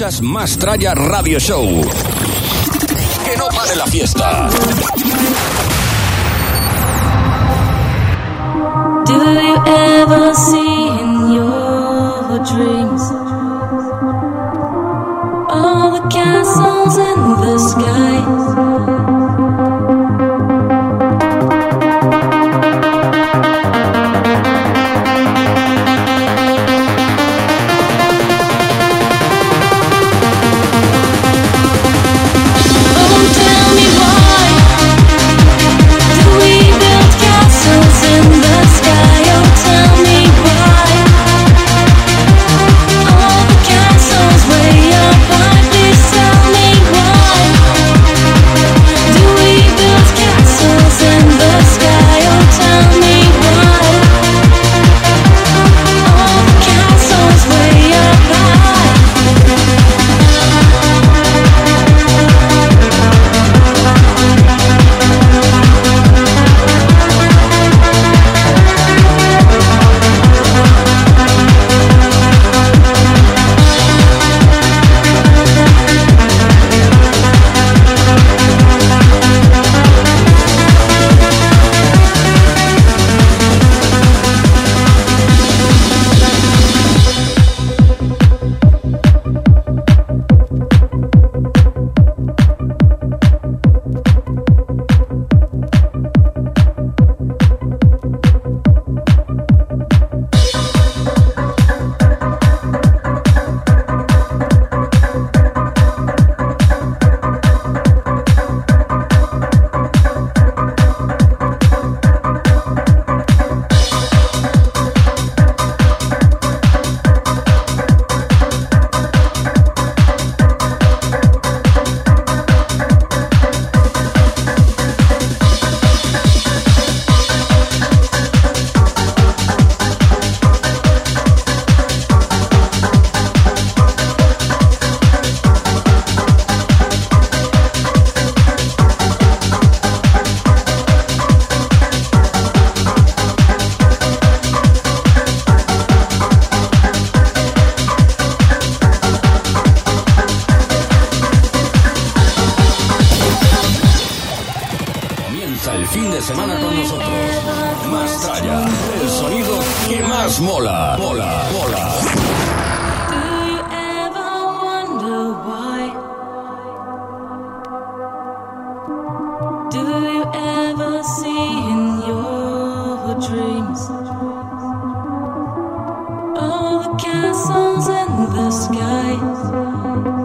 Escuchas Mastraya Radio Show. Que no pare la fiesta. All the castles in the sky? Me dreams all the castles in the sky?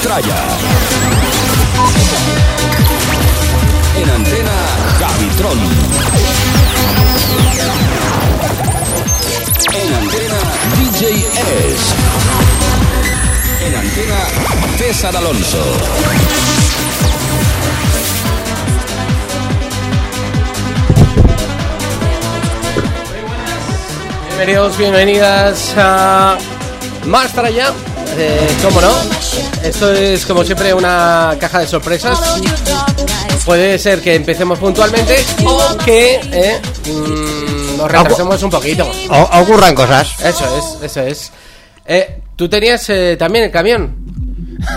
En antena, Javitron. En antena, DJ S. En antena, César Alonso. Bienvenidos, bienvenidas a Más para allá. Eh, ¿Cómo no? Esto es como siempre una caja de sorpresas. Puede ser que empecemos puntualmente o que eh, mm, nos retrasemos un poquito. O- ocurran cosas. Eso es, eso es. Eh, ¿Tú tenías eh, también el camión?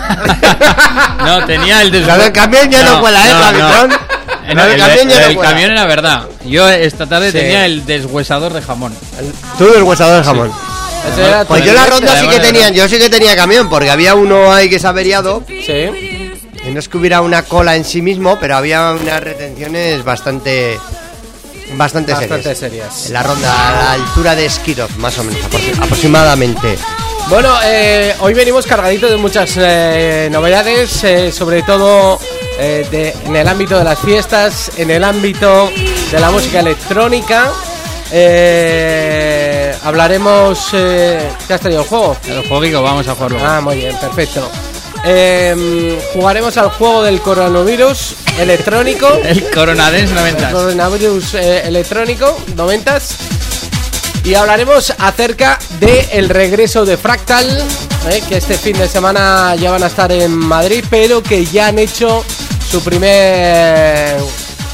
No, tenía el Lo deshuesador. del camión ya no, cuela, ¿eh? El, Lo camión el camión era verdad. Yo esta tarde Sí. tenía el deshuesador de jamón. Tú el huesador de jamón. Era Pues yo la ronda sí que tenía, yo sí que tenía camión, porque había uno ahí que se ha averiado. Sí. Y no es que hubiera una cola en sí mismo, pero había unas retenciones bastante. Bastante, Bastante serias. serias. En la ronda a la altura de Skidov, más o menos, aproxi- aproximadamente. Bueno, eh, hoy venimos cargaditos de muchas eh, novedades, eh, sobre todo de- en el ámbito de las fiestas, en el ámbito de la música electrónica. Eh, hablaremos... Eh, ¿Qué has traído el juego? El juego vamos a jugarlo. Ah, muy bien, perfecto. Eh, jugaremos al juego del coronavirus electrónico. El Coronadens El 90. coronavirus eh, electrónico, noventas. Y hablaremos acerca del el regreso de Fractal, eh, que este fin de semana ya van a estar en Madrid, pero que ya han hecho su primer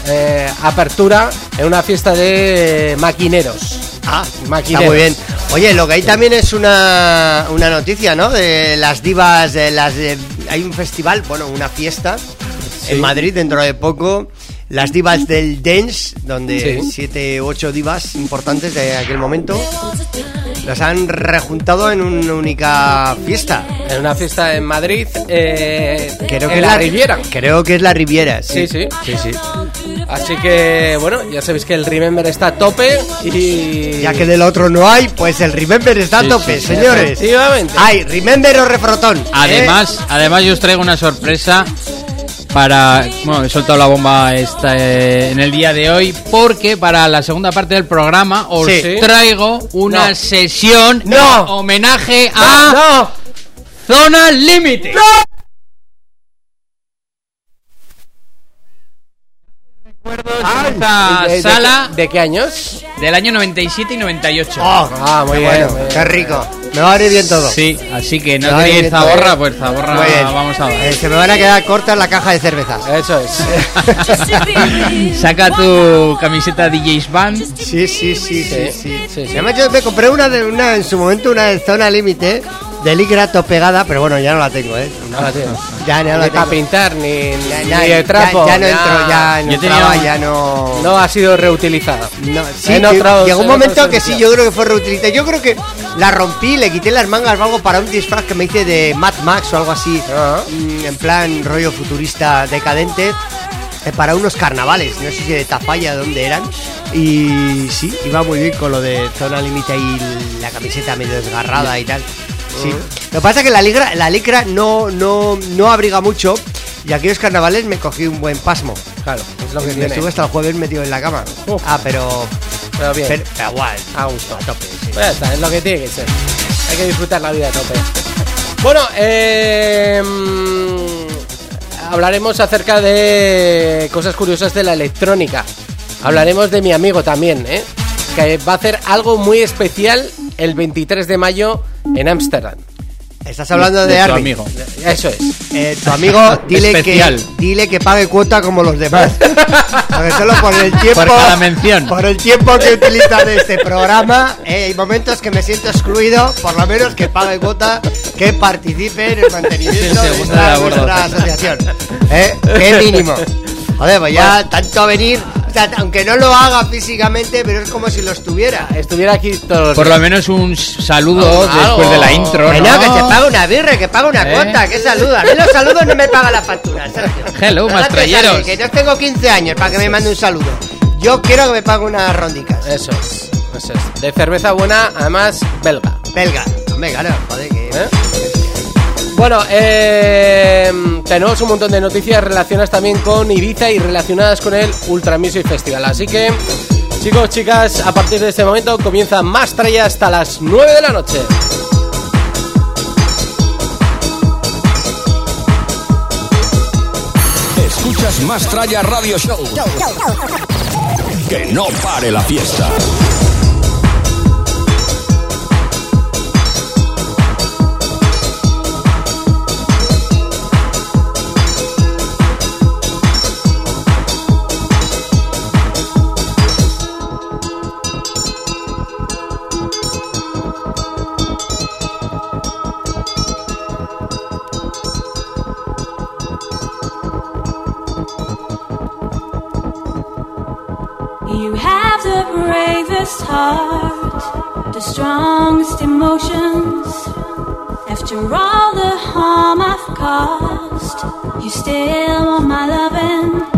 eh, apertura en una fiesta de maquineros. Ah, está Maquineros. muy bien. Oye, lo que hay también es una, una noticia, ¿no? De las divas, de las de- hay un festival, bueno, una fiesta en Madrid dentro de poco. Las divas del dance, donde Sí. siete u ocho divas importantes de aquel momento las han rejuntado en una única fiesta. En una fiesta en Madrid, eh, Creo en que la es Riviera. Creo que es la Riviera, sí. Sí, sí. Sí, sí. Así que, bueno, ya sabéis que el Remember está a tope y... Ya que del otro no hay, pues el Remember está a tope, sí, señores. Efectivamente. Hay Remember o refrotón. ¿eh? Además, además yo os traigo una sorpresa para, bueno, he soltado la bomba esta, eh, en el día de hoy porque para la segunda parte del programa os Sí. traigo una No. sesión No. en homenaje a ¡No! Zona Límite. Recuerdo Ay, esta ¿De- de- sala ¿De qué años? del año 97 y 98. Oh, Ah, muy qué bien, bueno, muy bien. qué rico. Me va a ir bien todo. Sí, así que no Me va a ir queréis bien todo. zaborra, pues zaborra Muy bien. vamos a Eh, ver. se me van a quedar cortas la caja de cervezas. Eso es. Saca tu camiseta DJ's Band. Sí, sí, sí, sí, sí. sí, sí. Yo me compré una, de, una en su momento, una de zona límite, de licra pegada, pero bueno, ya no la tengo, ¿eh? No la tienes. Ya, ya no Ni la para tengo. pintar, ni, Ya, ni ya, de trapo. ya, ya no entro, ya no tenía entraba, un- ya no... No ha sido reutilizada. No, sí, En que- otros- llegó un en momento que sí, yo creo que fue reutilizada. Yo creo que la rompí, le quité las mangas o algo para un disfraz que me hice de Mad Max o algo así, Ah. mm, en plan rollo futurista decadente, eh, para unos carnavales, no sé si de Tafalla, de dónde eran. Y sí, iba muy bien con lo de zona límite y la camiseta medio desgarrada y tal. Sí. Lo que pasa es que la licra, la licra no, no, no abriga mucho y aquellos carnavales me cogí un buen pasmo. Claro, es lo que me tiene. estuve hasta el jueves metido en la cama. Uf. Ah, pero Pero bien, pero, pero igual, a gusto. a tope, sí. Pues ya está, es lo que tiene que ser. Hay que disfrutar la vida a tope. Bueno, eh, mm, hablaremos acerca de cosas curiosas de la electrónica. Hablaremos de mi amigo también, ¿eh? que va a hacer algo muy especial el 23 de mayo en Ámsterdam. Estás hablando de, de tu Arby. amigo. Eso es. Eh, tu amigo, dile que, Especial. dile que pague cuota como los demás. Porque solo por el tiempo. Por cada mención. Por el tiempo que utiliza de este programa, eh, hay momentos que me siento excluido. Por lo menos que pague cuota, que participe en el mantenimiento de acuerdo. nuestra asociación. Eh, qué mínimo. Joder, pues ya tanto venir. Aunque no lo haga físicamente, pero es como si lo estuviera. Estuviera aquí todos los Por lo menos un saludo después de la intro. Que ¿no? no, que se paga una birra, que paga una ¿Eh? cuota, que saluda. A mí los saludos no me paga la factura, Sergio. Hello. Sergio, Que no tengo 15 años para que me mande un saludo. Yo quiero que me pague unas rondicas. Eso es, eso es. De cerveza buena, además belga. Belga. Hombre, claro, joder, que... ¿Eh? Bueno, eh, tenemos un montón de noticias relacionadas también con Ibiza y relacionadas con el Ultra Music Festival. Así que, chicos, chicas, a partir de este momento comienza más tralla hasta las 9 de la noche. Escuchas Más Tralla Radio Show. Que no pare la fiesta. Heart, the strongest emotions. After all the harm I've caused, you still want my loving.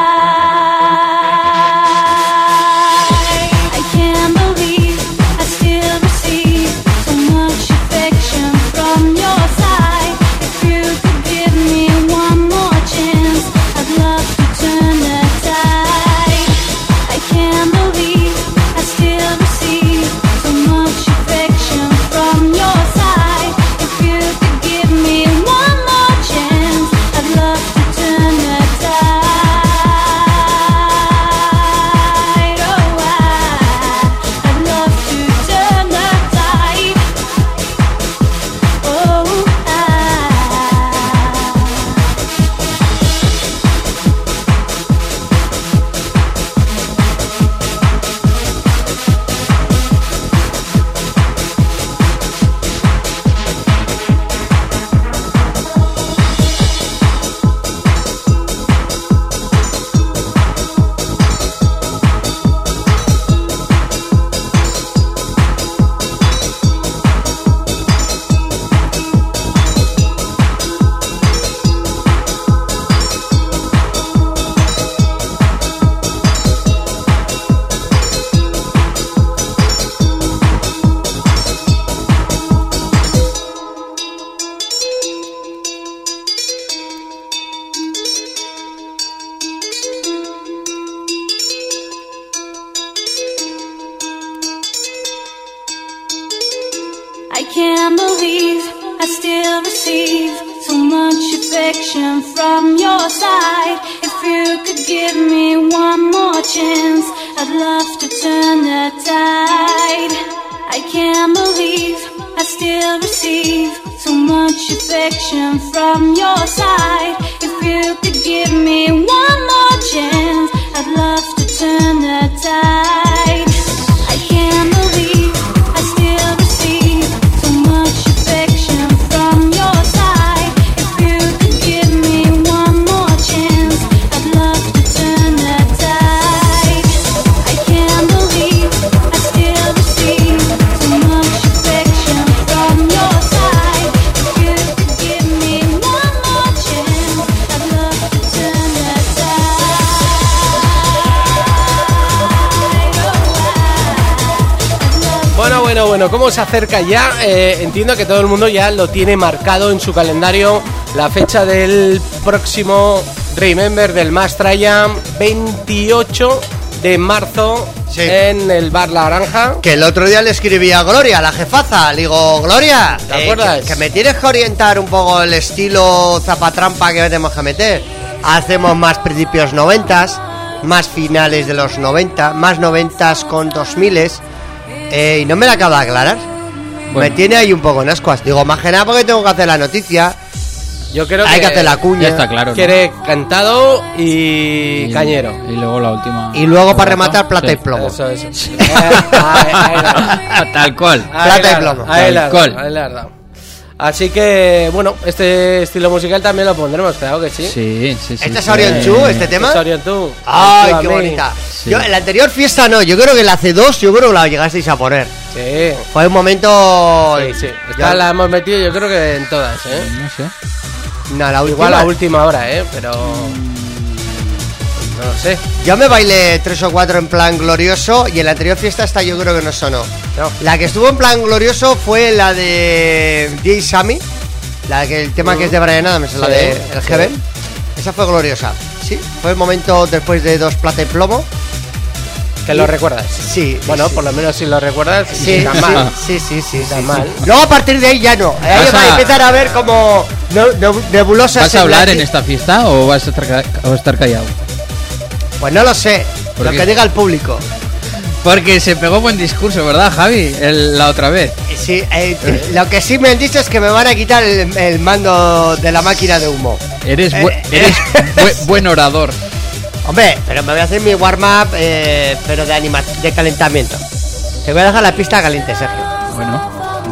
So much affection from your side. If you could give me one more chance, I'd love to turn ¿cómo se acerca ya? Eh, entiendo que todo el mundo ya lo tiene marcado en su calendario la fecha del próximo Remember del Mastraya, 28 de marzo Sí. en el Bar La Naranja. Que el otro día le escribí a Gloria, la jefaza. Le digo, Gloria, ¿Te eh, acuerdas? que, que me tienes que orientar un poco el estilo zapatrampa que tenemos que meter. Hacemos más principios noventas. más finales de los 90, más 90 con 2000 eh, y no me la acaba de aclarar. Me tiene ahí un poco en ascuas. Digo, más que nada porque tengo que hacer la noticia. Yo creo Hay que hacer la cuña. Ya está claro. ¿no? Quiere cantado y, cañero. Y luego la última. Y luego para rematar plata Sí. y plomo. Eso, eso. Eh, ahí- ahí dado. Tal cual. Ahí Plata y plomo. dado, ahí Así que, bueno, este estilo musical también lo pondremos, claro que sí. Sí, sí, sí. ¿Este es sí. Orion Chu, este tema? Sorry, tú. ¡Ay, Tú a qué bonita! Sí. Yo, en la anterior fiesta no, yo creo que la C2, yo creo que la llegasteis a poner. Sí. Fue un momento. Sí, sí. Esta Ya- la hemos metido yo creo que en todas, ¿eh? No sé. No, la última. Igual la última hora, ¿eh? Pero... No lo sé. Yo me bailé tres o cuatro en plan glorioso y en la anterior fiesta esta yo creo que no sonó. No. La que estuvo en plan glorioso fue la de Jay Sammy, la que el tema que es de Brian Adams, la Sí, de El sí. Heaven. Esa fue gloriosa. Sí, fue el momento después de dos plata y plomo. ¿Que lo recuerdas? Sí. Bueno, sí. por lo menos si lo recuerdas, Sí, tan mal. sí, sí, sí, Tan mal. sí. Luego a partir de ahí ya no. Ahí Vas va a empezar a ver como no- no- nebulosas. ¿Vas a en hablar la- en esta fiesta o vas a estar, ca- o a estar callado? Pues no lo sé. ¿Por Lo que diga el público. Porque se pegó buen discurso, ¿verdad, Javi? El- la otra vez. Sí, eh, lo que sí me han dicho es que me van a quitar el, el mando de la máquina de humo. Eres, bu- Eh, eres bu- buen orador. Hombre, pero me voy a hacer mi warm-up, eh, pero de, anima de calentamiento. Te voy a dejar la pista caliente, Sergio. Bueno,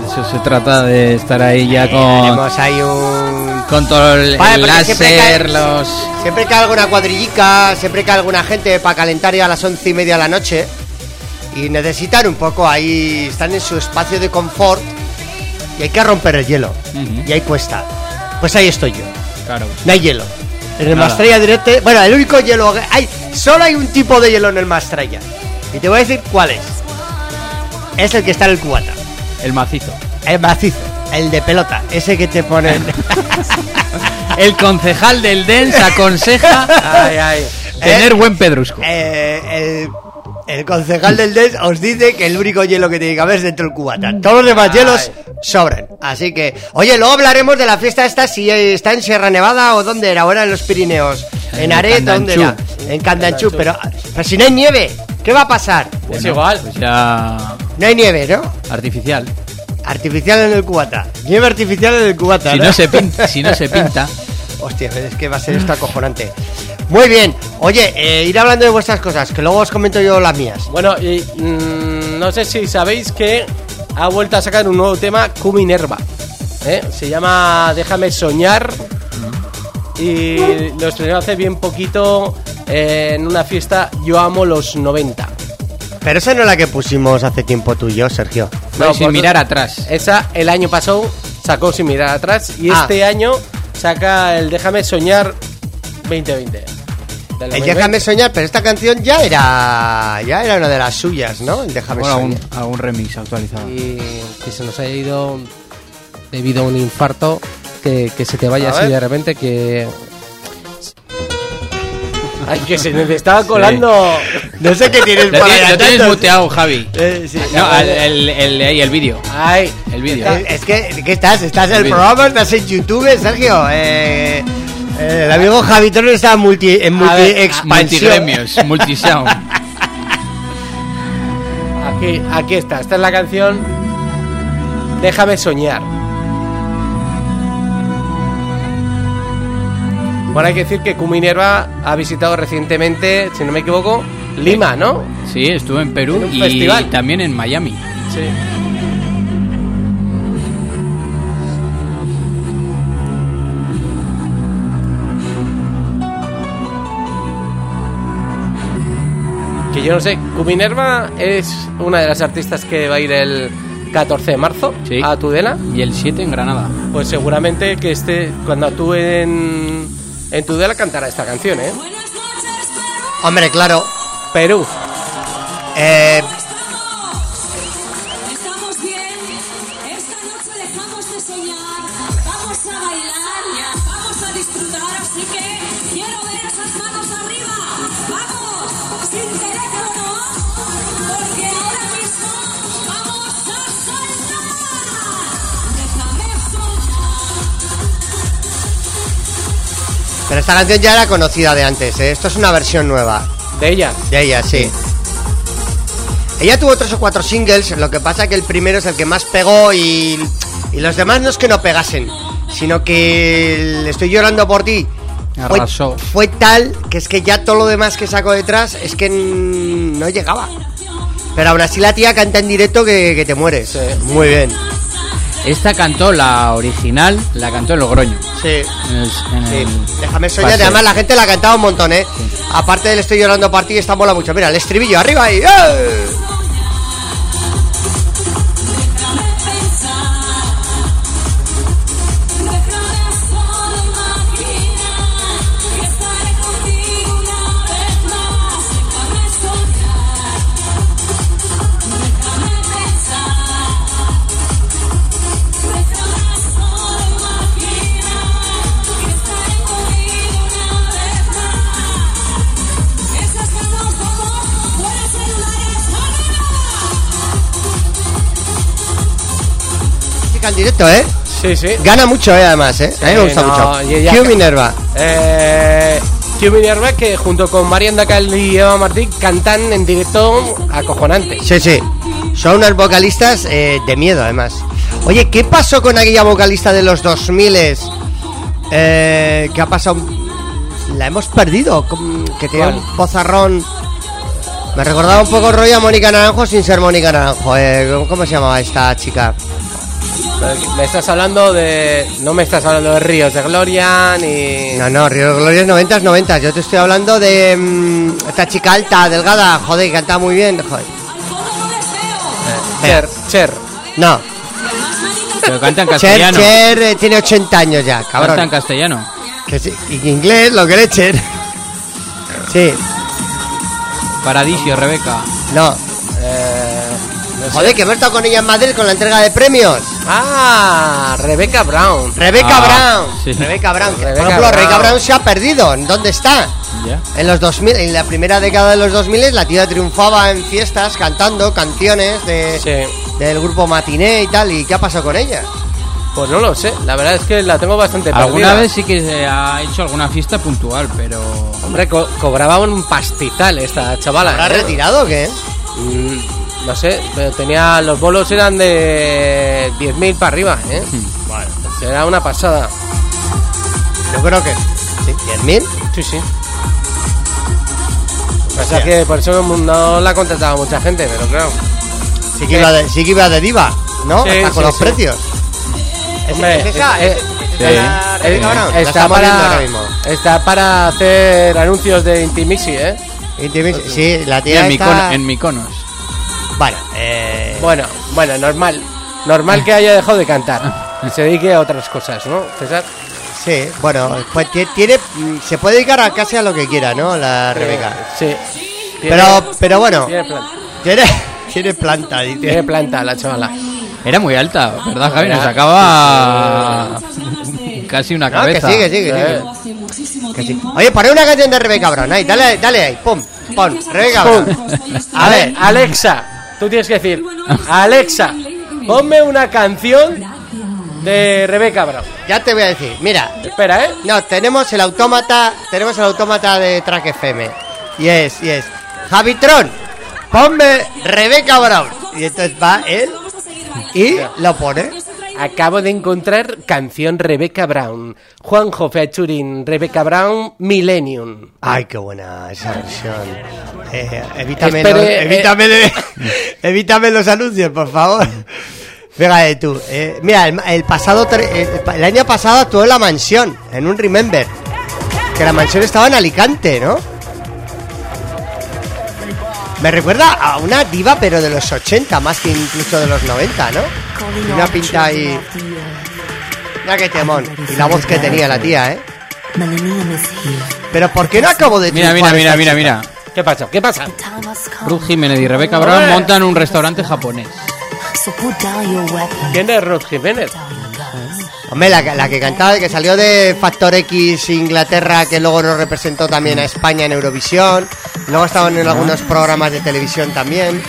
eso se trata de estar ahí ya Eh, con, haremos ahí un... con todo el, Vale, el porque siempre láser, cae- los... Siempre cae alguna cuadrillica, siempre cae alguna gente para calentar ya a las once y media de la noche. Y necesitan un poco ahí, están en su espacio de confort. Y hay que romper el hielo. Y ahí cuesta. Pues ahí estoy yo. Claro. No hay hielo. En el Nada. Mastraya Directo. Bueno, el único hielo. hay Solo hay un tipo de hielo en el Mastraya. Y te voy a decir cuál es. Es el que está en el cubata. El macizo. El macizo. El de pelota. Ese que te ponen. El concejal del DENS aconseja Ay, ay. tener Eh, buen pedrusco. Eh, el, el concejal del DES os dice que el único hielo que tiene que haber es dentro del cubata. Todos los demás hielos sobran. Así que, oye, luego hablaremos de la fiesta esta, si está en Sierra Nevada o dónde era, ahora en los Pirineos. En En Aret, ¿dónde era? En Candanchú. Pero, pero si no hay nieve, ¿qué va a pasar? Es igual. Pues ya... No hay nieve, ¿no? Artificial. Artificial en el cubata. Nieve artificial en el cubata. Si ¿no? no se pinta, si no se pinta... Hostia, es que va a ser esto acojonante. Muy bien. Oye, eh, ir hablando de vuestras cosas, que luego os comento yo las mías. Bueno, y mm, no sé si sabéis que ha vuelto a sacar un nuevo tema, Cuminerva. ¿eh? Se llama Déjame soñar. Y lo estrenó hace bien poquito eh, en una fiesta Yo amo los 90. Pero esa no es la que pusimos hace tiempo tú y yo, Sergio. No, No, sin mirar atrás. Esa el año pasado sacó sin mirar atrás y Ah. este año saca el Déjame soñar 2020. Del El 2020. Déjame soñar, pero esta canción ya era ya era una de las suyas, ¿no? El Déjame Bueno, soñar. algún remix actualizado. y que se nos haya ido debido a un infarto que, que se te vaya A así ver. de repente que ay que se nos estaba colando No sé qué tienes tienes, ahí lo tienes muteado, Javi. Eh, sí. No, el, el, el, el vídeo. ay El vídeo. Es que, ¿qué estás? ¿Estás en el Bien. programa? ¿Estás en YouTube, Sergio? Eh, eh, el amigo Javi Torres está multi, en multi ver, expansión. Multigremios, multisound. aquí aquí está esta es la canción Déjame soñar Bueno, hay que decir que Cuminerva ha visitado recientemente, si no me equivoco, Lima, ¿no? Sí, estuve en Perú En y festival. también en Miami. Sí. Que yo no sé, Cuminerva es una de las artistas que va a ir el 14 de marzo Sí. a Tudela. Y el 7 en Granada. Pues seguramente que esté, cuando actúe en, en Tudela cantará esta canción, ¿eh? Hombre, claro. Perú. Eh, esta canción ya era conocida de antes, ¿eh? Esto es una versión nueva. De ella. De ella, sí. Ella tuvo tres o cuatro singles, lo que pasa que el primero es el que más pegó y, y los demás no es que no pegasen, sino que el Estoy llorando por ti fue, fue tal que es que ya todo lo demás que sacó detrás es que no llegaba. Pero aún así la tía canta en directo que, que te mueres. Sí. Muy bien. Esta cantó la original, la cantó en Logroño. Sí. En el, en Sí, el- déjame soñar. y paseo. Además, la gente la cantaba un montón, ¿eh? Aparte del Estoy llorando por ti, esta mola mucho. Mira, el estribillo, arriba ahí. ¡eh! Directo, ¿eh? Sí, sí. Gana mucho, ¿eh? Además, ¿eh? A mí me Sí, gusta no, mucho. Q Minerva. Eh, Q Minerva, que junto con Marian Dacal y Eva Martí cantan en directo acojonante. Sí, sí. Son unas vocalistas eh, de miedo, además. Oye, ¿qué pasó con aquella vocalista de los 2000 eh, ¿Qué ha pasado? La hemos perdido. Que tenía ¿Cuál? un pozarrón. Me recordaba un poco rollo a Mónica Naranjo sin ser Mónica Naranjo. eh, ¿cómo- ¿Cómo se llamaba esta chica? Me estás hablando de. No me estás hablando de Ríos de Gloria ni. No, no, Río Glorias 90 90 Yo te estoy hablando de mm, esta chica alta, delgada. Joder, que canta muy bien. Joder. Cher, Cher. No, Pero canta en Cher, castellano. Cher eh, tiene 80 años ya, Canta en cabrón. castellano. Que sí, y inglés, lo que le Cher. Sí, Paradisio, Rebeca. no. Eh, no sé. Joder, que hemos estado con ella en Madrid con la entrega de premios. Ah, Rebecca Brown. Rebeca Ah, Brown. sí. Rebeca Brown. Rebecca por ejemplo, Rebeca Brown. Brown se ha perdido. ¿Dónde está? En los 2000, en la primera década de los 2000 la tía triunfaba en fiestas cantando canciones de, Sí. del grupo Matiné y tal. ¿Y qué ha pasado con ella? Pues no lo sé. La verdad es que la tengo bastante Alguna perdida. vez sí que se ha hecho alguna fiesta puntual, pero. Hombre, co- cobraba un pastizal esta chavala. ¿Habrá ¿eh? retirado o qué? Mm, no sé, pero tenía. Los bolos eran de 10.000 para arriba, ¿eh? Será una pasada. Yo creo que. ¿Sí? ¿10.000? Sí, sí. O sea que por eso no la ha contratado mucha gente, pero claro. Sí que, iba de, sí que iba de diva, ¿no? Sí, Hasta con sí, los sí. precios. ¿Es, Hombre, es esa? es- está, ahora para, mismo. está para hacer anuncios de Intimixi, ¿eh? Intimis- Sí, la Y tía en, está... Micono- en Miconos. Bueno, eh... Bueno, bueno, normal. Normal que haya dejado de cantar y se dedique a otras cosas, ¿no, César? Sí, bueno, pues ti- tiene... Se puede dedicar a casi a lo que quiera, ¿no? La Rebeca. Sí. Pero, pero bueno, Tiene planta, tiene, tiene planta, dice. tiene planta la chavala. Era muy alta, ¿verdad, Javi? Nos sacaba casi una No, que cabeza. sí, que sí, que Eh, sí. que sí. Oye, poné una canción de Rebeca Brown, ahí, dale, dale ahí, pum, pon, Rebeca Pum. Brown. A ver, Alexa, tú tienes que decir, Alexa, ponme una canción de Rebeca Brown. Ya te voy a decir, mira, Espera, ¿eh? No, tenemos el autómata, tenemos el autómata de Track FM. Y es, y es, Javitron, ponme Rebeca Brown. Y entonces va él y lo pone. Acabo de encontrar canción Rebeca Brown. Juanjo featuring Rebeca Brown Millennium. Ay, qué buena esa versión. Eh, evítame, Espere, los, eh. evítame, de- evítame los anuncios, por favor. Fíjate tú. eh, mira, el, el pasado, eh, el año pasado actuó en la mansión, en un Remember. Que la mansión estaba en Alicante, ¿no? Me recuerda a una diva, pero de los 80, más que incluso de los 90, ¿no? Una pinta ahí. Mira qué temón. Y la voz que tenía la tía, ¿eh? Pero ¿por qué no acabo de Mira, mira, mira, mira, mira. ¿Qué pasa? ¿Qué pasa? Ruth Jiménez y Rebeca Brown montan un restaurante japonés. ¿Quién es Ruth Jiménez? Hombre, la, la que cantaba, que salió de Factor X Inglaterra, que luego nos representó también a España en Eurovisión. Luego estaban en algunos programas de televisión también.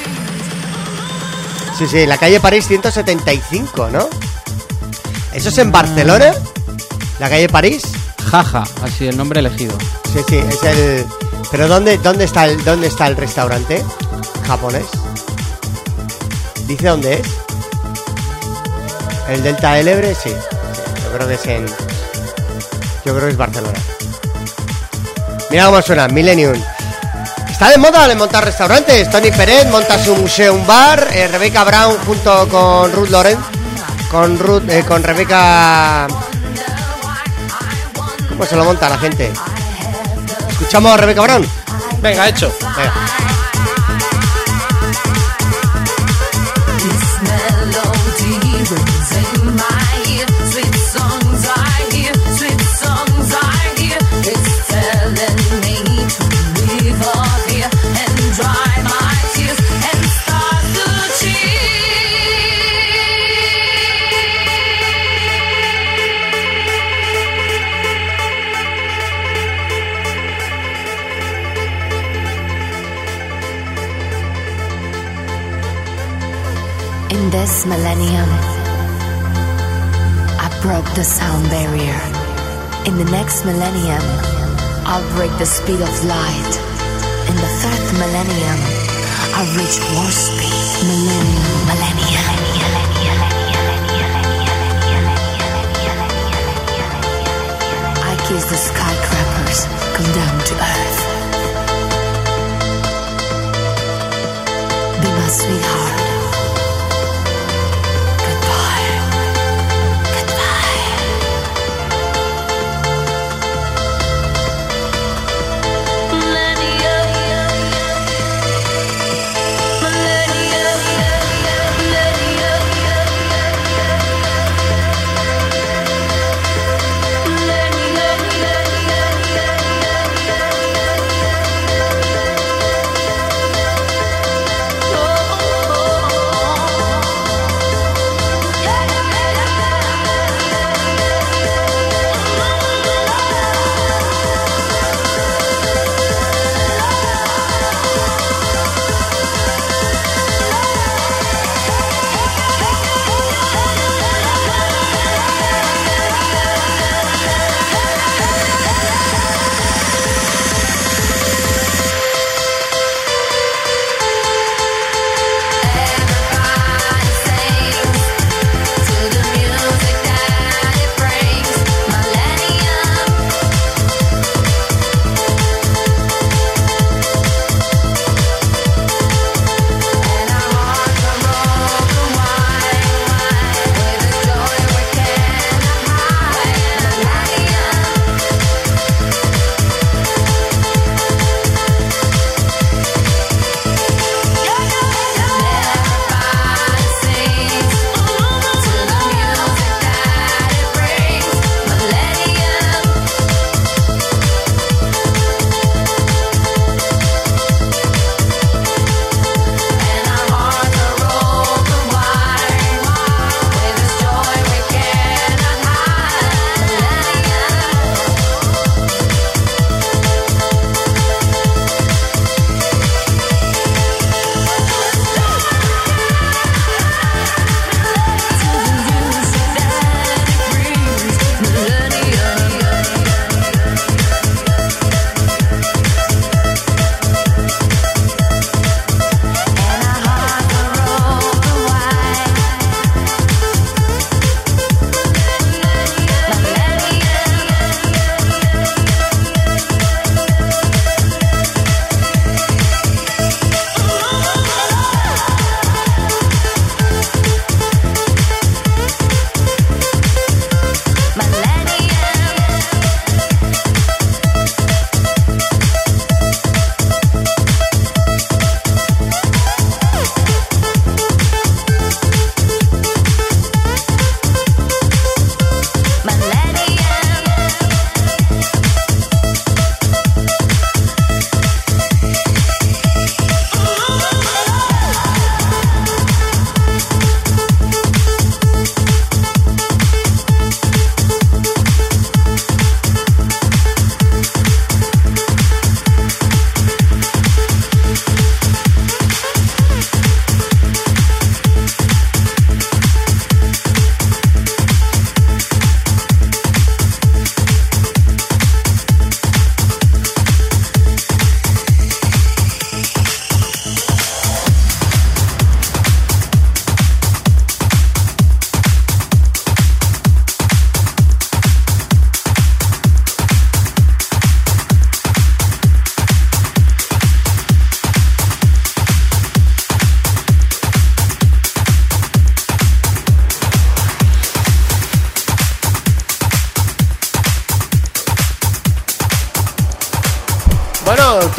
Sí, sí, la calle París 175, ¿no? ¿Eso es en Barcelona? ¿La calle París? Jaja, así el nombre elegido. Sí, sí, es el... Pero ¿dónde, dónde, está el, ¿dónde está el restaurante japonés? ¿Dice dónde es? ¿El Delta del Ebre? Sí. sí, Yo creo que es en... Yo creo que es Barcelona. Mira cómo suena, Millennium. Está de moda de montar restaurantes. Tony Pérez monta su museo, un bar. eh, Rebecca Brown junto con Ruth Loren. Con Ruth, eh, con Rebecca. ¿Cómo se lo monta la gente? ¿Escuchamos a Rebecca Brown? Venga, hecho. Venga. Millennium, I broke the sound barrier. In the next millennium, I'll break the speed of light. In the third millennium, I'll reach war speed. Millennium, millennium. I kiss the skyscrapers, come down to earth. Be my sweetheart.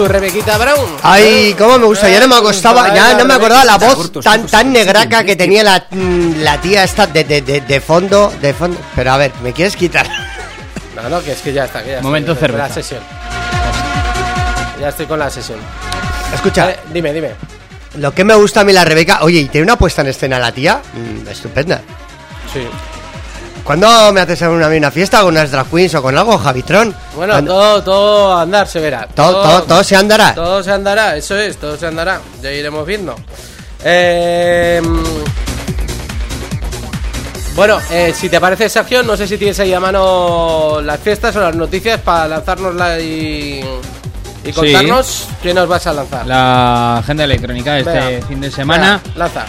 Tu Rebequita Brown. Ay, cómo me gusta, ya no me acostaba, ya no me acordaba la voz tan tan negraca que tenía la, mm, la tía esta de, de, de, de fondo, de fondo. Pero a ver, ¿me quieres quitar? No, no, que es que ya está. Que ya Momento estoy con La cerveza. sesión. Ya estoy con la sesión. Escucha, Vale, dime, dime. lo que me gusta a mí la Rebeca, oye, ¿y tiene una puesta en escena la tía? Mm, estupenda. Sí. ¿Cuándo me haces una, una fiesta con unas drag queens o con algo, Javitrón? Bueno, ¿Cuándo- todo, todo andar se verá. todo, todo, todo se andará. Todo se andará, eso es, todo se andará. Ya iremos viendo. Eh, bueno, eh, si te parece, Sergio, no sé si tienes ahí a mano las fiestas o las noticias para lanzárnosla y, y contarnos qué nos vas a lanzar. La agenda electrónica este Venga. fin de semana. Venga, lanza.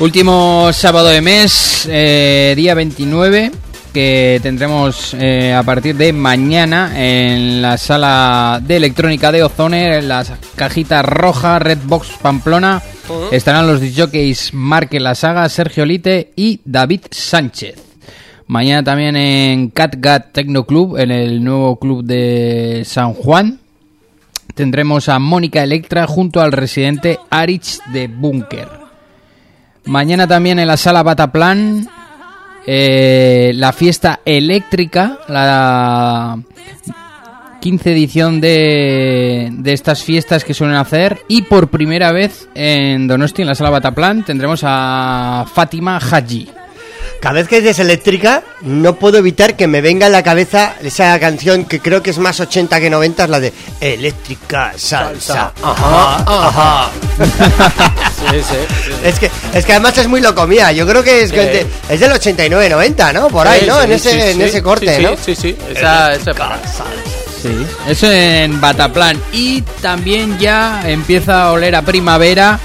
Último sábado de mes, eh, día 29, que tendremos eh, a partir de mañana en la sala de electrónica de Ozone, en la cajita roja Redbox Pamplona. Estarán los DJs Marque La Saga, Sergio Lite y David Sánchez. Mañana también en Catgat Techno Club, en el nuevo club de San Juan. Tendremos a Mónica Electra junto al residente Arich de Bunker. Mañana también en la sala Bataplan eh, la fiesta eléctrica, la 15 edición de, de estas fiestas que suelen hacer y por primera vez en Donosti, en la sala Bataplan, tendremos a Fátima Haji. Cada vez que dices eléctrica, no puedo evitar que me venga en la cabeza esa canción que creo que es más 80 que 90, es la de Eléctrica Salsa. Ajá, ajá. Sí, sí, sí. Es que, es que además es muy loco mía. Yo creo que es, de- es del 89-90, ¿no? Por ahí, ¿no? sí, en ese, sí, en sí, ese corte, sí, ¿no? Sí, sí, sí. Esa, esa época. Sí, eso en Bataplan. Y también ya empieza a oler a primavera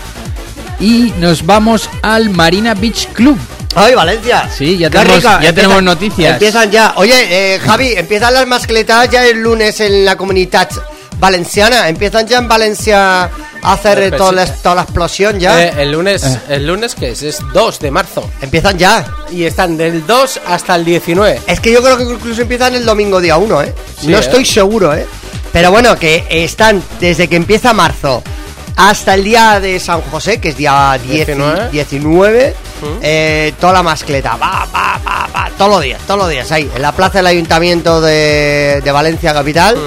y nos vamos al Marina Beach Club. ¡Ay, Valencia! Sí, ya Qué tenemos- rica. ya tenemos noticias. Empiezan ya. Oye, eh, Javi, empiezan las mascletas ya el lunes en la comunidad valenciana. Empiezan ya en Valencia a hacer eh, toda, sí. la, toda la explosión ya. Eh, el lunes, el lunes que es, es 2 de marzo. Empiezan ya. Y están del 2 hasta el 19. Es que yo creo que incluso empiezan el domingo día 1, ¿eh? Sí, no ¿eh? estoy seguro, ¿eh? Pero bueno, que están desde que empieza marzo hasta el día de San José, que es día 10 19. 19, eh, toda la mascleta, va, va, va, va, todos los días, todos los días, ahí, en la plaza del Ayuntamiento de, de Valencia Capital,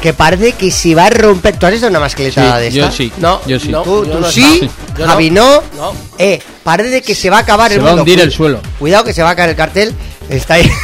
que parece que se va a romper. ¿Tú has visto una mascleta de yo esta? sí. No, yo sí. no. ¿Tú, Yo tú no sí? estado. Yo Javi no. No. Eh, parece que se va a acabar Se el va a mundo. hundir el suelo. Cuidado que se va a caer el cartel. Está ahí.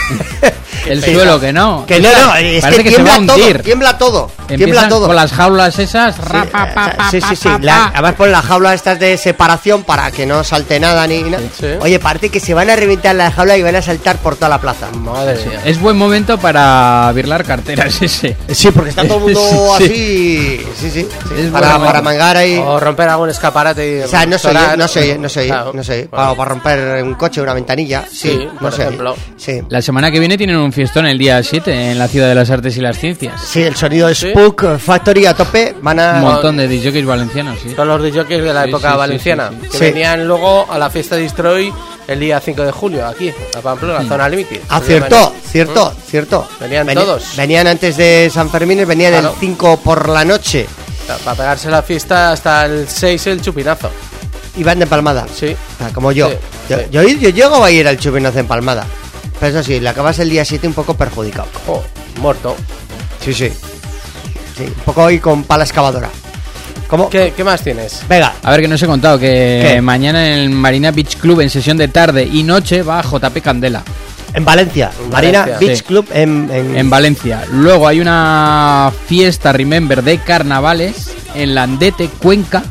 El Sí, suelo que no. Que no, no, es Parece que, que se va tiembla todo, tiembla todo, tiembla todo. con las jaulas esas. ra, Sí, pa, pa, pa, sí, sí, La- además ponen las jaulas estas de separación para que no salte nada ni nada. Sí. Oye, parece que se van a reventar las jaulas y van a saltar por toda la plaza. Madre mía. Es buen momento para virlar carteras ese. Sí, porque está todo el mundo Sí. así. Sí, sí. Para, bueno. para mangar ahí. O romper algún escaparate. y O sea, no sé, no sé, no sé, Claro. no sé. Bueno. Para, para romper un coche, una ventanilla. Sí, Sí, no por sé. ejemplo. Sí. La semana que viene tienen un fiestón el día 7 en la Ciudad de las Artes y las Ciencias. Sí, el sonido de Sí. Spook Factory a tope. Van Un a. montón de DJs valencianos, sí. Son los DJs de la Sí, época sí, valenciana. sí, sí. Que Sí. venían luego a la fiesta de Destroy el día 5 de julio, aquí, a Pamplona, zona límite. Ah, cierto, cierto, cierto. Venían Veni- todos. Venían antes de San Fermín, venían Claro. el 5 por la noche. Para pegarse la fiesta hasta el 6 el chupinazo. Iban de palmada. Sí. O sea, como yo. Sí, yo, sí. yo, yo llego a ir al chupinazo en palmada. Pero eso sí, le acabas el día 7 un poco perjudicado. Oh, muerto. Sí, sí. Sí, un poco ahí con pala excavadora. ¿Cómo? ¿Qué, qué más tienes? Venga, A ver, que no os he contado que ¿Qué? mañana en el Marina Beach Club en sesión de tarde y noche va JP Candela en Valencia. En Marina Valencia. Beach Sí. Club en, en- en Valencia. Luego hay una fiesta Remember de carnavales en Landete, Cuenca,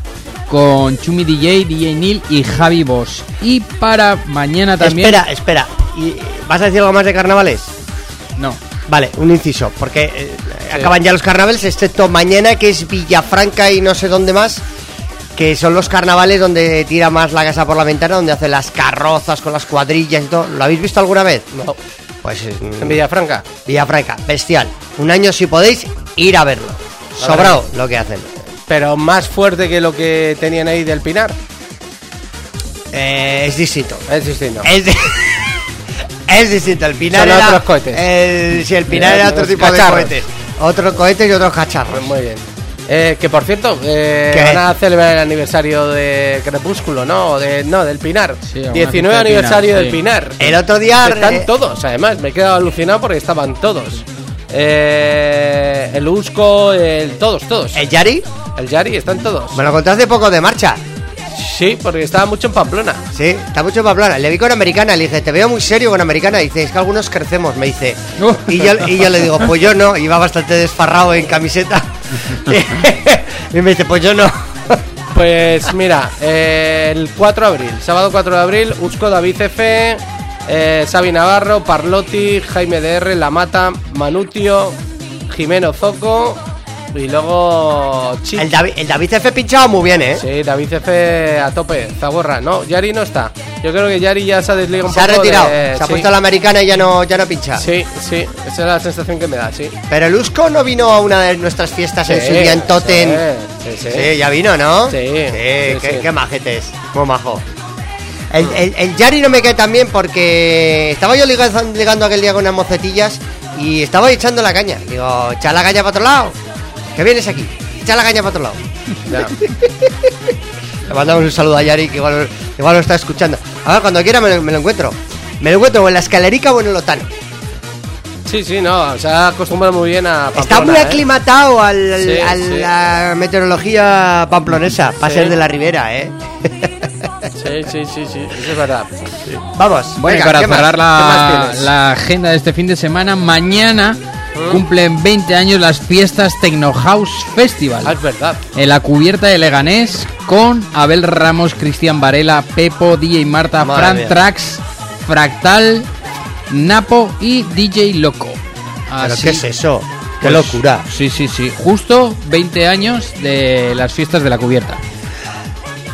con Chumi DJ, DJ Neil y Javi Boss. Y para mañana también. Espera, espera. ¿Y ¿Vas a decir algo más de carnavales? No. Vale, un inciso, porque eh, acaban ya los carnavales, excepto mañana que es Villafranca y no sé dónde más, que son los carnavales donde tira más la casa por la ventana, donde hacen las carrozas con las cuadrillas y todo. ¿Lo habéis visto alguna vez? No. Pues mm, En Villafranca. Villafranca, bestial. Un año si podéis ir a verlo. Sobrado lo que hacen. Pero más fuerte que lo que tenían ahí del Pinar. Eh, es distinto. Es distinto. Es, di- es distinto. El Pinar Son era. otros cohetes. el- sí, el Pinar era otro tipo cacharros. de cohetes. Otros cohetes y otros cacharros. Pues muy bien. Eh, que por cierto, eh, van a celebrar el aniversario de Crepúsculo, ¿no? O De, no, del Pinar. Sí, una 19 fiesta del aniversario Pinar, del sí. Pinar. El otro día... Están eh, todos, además. Me he quedado alucinado porque estaban todos. Eh, el Usco, el, todos, todos. ¿El Yari? El Yari, están todos. Me lo contaste poco de marcha. Sí, porque estaba mucho en Pamplona. Sí, está mucho para hablar. Le vi con americana, le dije, te veo muy serio con americana. Dice, es que algunos crecemos, me dice. Y yo, y yo le digo, pues yo no. Iba bastante desfarrado en camiseta. y me dice, pues yo no. Pues mira, eh, el 4 de abril, sábado 4 de abril, Usco, David F, eh, Xavi Navarro, Parlotti, Jaime DR, La Mata, Manutio, Jimeno Zoco y luego. El David, el David F pinchaba muy bien, ¿eh? Sí, David F a tope, Zaborra, no, Yari no está. Yo creo que Yari ya se ha desligado un Se ha poco retirado. de- Se ha puesto la americana y ya no, ya no pincha. Sí, sí, esa es la sensación que me da, sí. Pero el Usco no vino a una de nuestras fiestas en su día en Totem. Sí, sí, Sí, ya vino, ¿no? Sí, sí, qué, qué majetes. Muy majo. El, el, el Yari no me cae tan bien porque estaba yo ligando, ligando aquel día con unas mocetillas y estaba echando la caña. Digo, echa la caña para otro lado. Que vienes aquí. Echa la caña para otro lado. Ya. Le mandamos un saludo a Yari que igual, igual lo está escuchando. A ver, cuando quiera me lo, me lo encuentro. Me lo encuentro o en la escalerica o en el Otano. Sí, sí, no, se ha acostumbrado muy bien a Está Pamplona, muy ¿eh? aclimatado al, al- Sí, a sí. la meteorología pamplonesa, para Sí. ser de la ribera, ¿eh? Sí, sí, sí, sí, eso es verdad. Sí. Vamos, Bueno, venga, para cerrar ¿Qué más la, la agenda de este fin de semana, mañana cumplen 20 años las fiestas Techno House Festival. Ah, es verdad. En la cubierta de Leganés con Abel Ramos, Cristian Varela, Pepo, DJ Marta, Madre Fran mía. Trax, Fractal, Napo y DJ Loco. ¿Pero Así- qué es eso? ¡Qué pues, locura! Sí, sí, sí. Justo 20 años de las fiestas de la cubierta.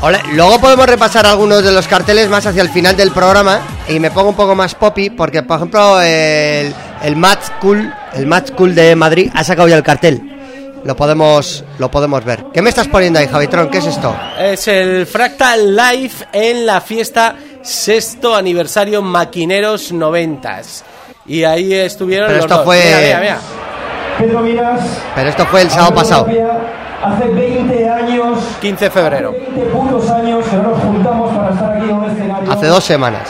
Hola, Luego podemos repasar algunos de los carteles más hacia el final del programa y me pongo un poco más poppy porque, por ejemplo, el, el Match Cool, el Match Cool de Madrid ha sacado ya el cartel. Lo podemos, lo podemos ver. ¿Qué me estás poniendo ahí, Javitron? ¿Qué es esto? Es el Fractal Live en la fiesta sexto aniversario Maquineros Noventas. Y ahí estuvieron Pero los esto dos. fue- Mira, mira, mira. Pedro Miras, Pero esto fue el sábado pasado. Hace 20 años, 15 de febrero. 20 putos años que no nos juntamos para estar aquí en un escenario. Hace dos semanas.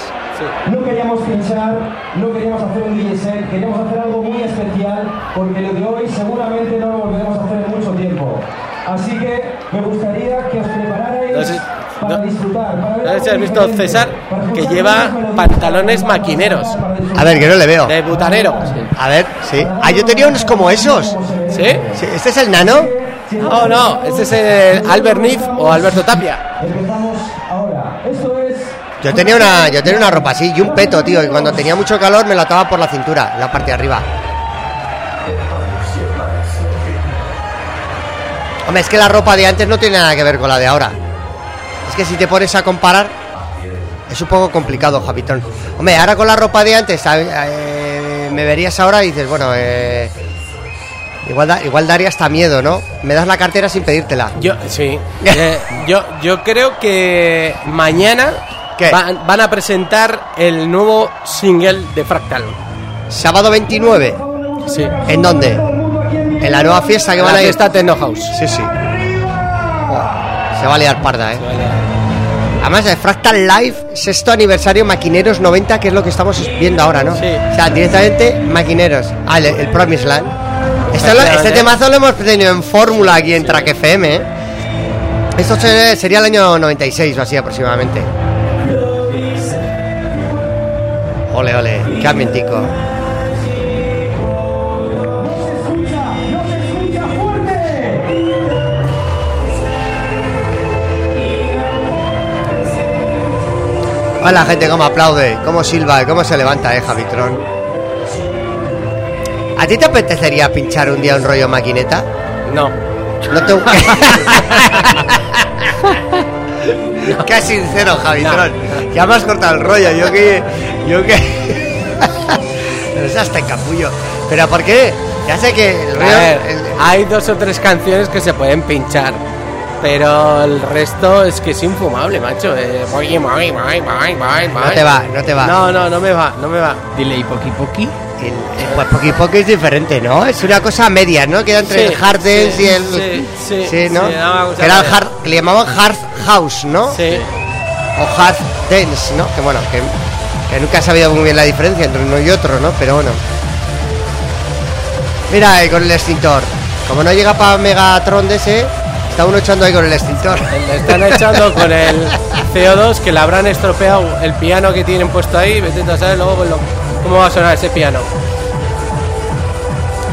No queríamos pinchar, no queríamos hacer un DJ set, queríamos hacer algo muy especial porque lo de hoy seguramente no lo volveremos a hacer en mucho tiempo. Así que me gustaría que os prepararais No sé- para no- disfrutar. Para ver no sé si has algo visto, César, que lleva pantalones maquineros. A ver, que no le veo. De butanero. A ver, sí. Ah, yo tenía unos como esos. ¿Sí? Sí, ¿Este es el nano? No, no, este es el Albert Nif o Alberto Tapia. Yo tenía una, yo tenía una ropa así y un peto, tío, y cuando tenía mucho calor me la ataba por la cintura, en la parte de arriba. Hombre, es que la ropa de antes no tiene nada que ver con la de ahora. Que si te pones a comparar, es un poco complicado, Javitón. Hombre, ahora con la ropa de antes. Eh, me verías ahora y dices, bueno, eh, igual, da- igual daría hasta miedo, ¿no? Me das la cartera sin pedírtela. Yo, sí. Eh, yo, yo creo que mañana van, van a presentar el nuevo single de Fractal. Sábado 29, Sí. ¿en dónde? En la nueva fiesta que La van a ir. fiesta Techno House. Sí, sí. Oh, se va a liar parda, ¿eh? Además, el Fractal Live, sexto aniversario Maquineros 90, que es lo que estamos viendo ahora, ¿no? Sí. O sea, directamente Maquineros. Ah, el, el Promised Land. Este, lo- este temazo lo hemos tenido en fórmula aquí en Track FM, ¿eh? Esto se- sería el año 96 o así aproximadamente. Ole, ole, qué ambientico. Hola gente, cómo aplaude, cómo silba, cómo se levanta, eh, Javitron. ¿A ti te apetecería pinchar un día un rollo maquineta? No. No te... Qué sincero, Javitron. Ya me has cortado el rollo, yo que... Yo que... Pero es hasta capullo. ¿Pero por qué? Ya sé que el A rollo... ver, el- hay dos o tres canciones que se pueden pinchar. Pero el resto es que es infumable, macho. Eh, No te va, no te va. No, no, no me va, no me va. Dile y poqui poqui. El, el- pues Poki Poki es diferente, ¿no? Es una cosa media, ¿no? Queda entre Sí, el hard dance sí, y el. sí, sí, ¿no? sí, que, era el hard, le llamaban hard house, ¿no? Sí. O hard dance, ¿no? Que bueno, que, que nunca he sabido muy bien la diferencia entre uno y otro, ¿no? Pero bueno. Mira con el extintor. Como no llega para Megatron de ese, está uno echando ahí con el extintor. Le están echando con el CO2 que le habrán estropeado el piano que tienen puesto ahí. Vete a saber luego pues, lo- cómo va a sonar ese piano.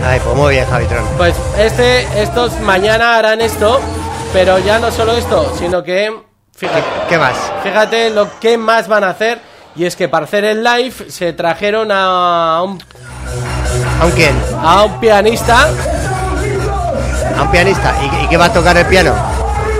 Ay, pues muy bien, Javitron. Pues este, estos mañana harán esto, pero ya no solo esto, sino que fíjate, ¿Qué más? fíjate lo que más van a hacer. Y es que para hacer el live se trajeron a un, ¿A un quién? a un pianista. A un pianista. ¿Y, y qué va a tocar el piano?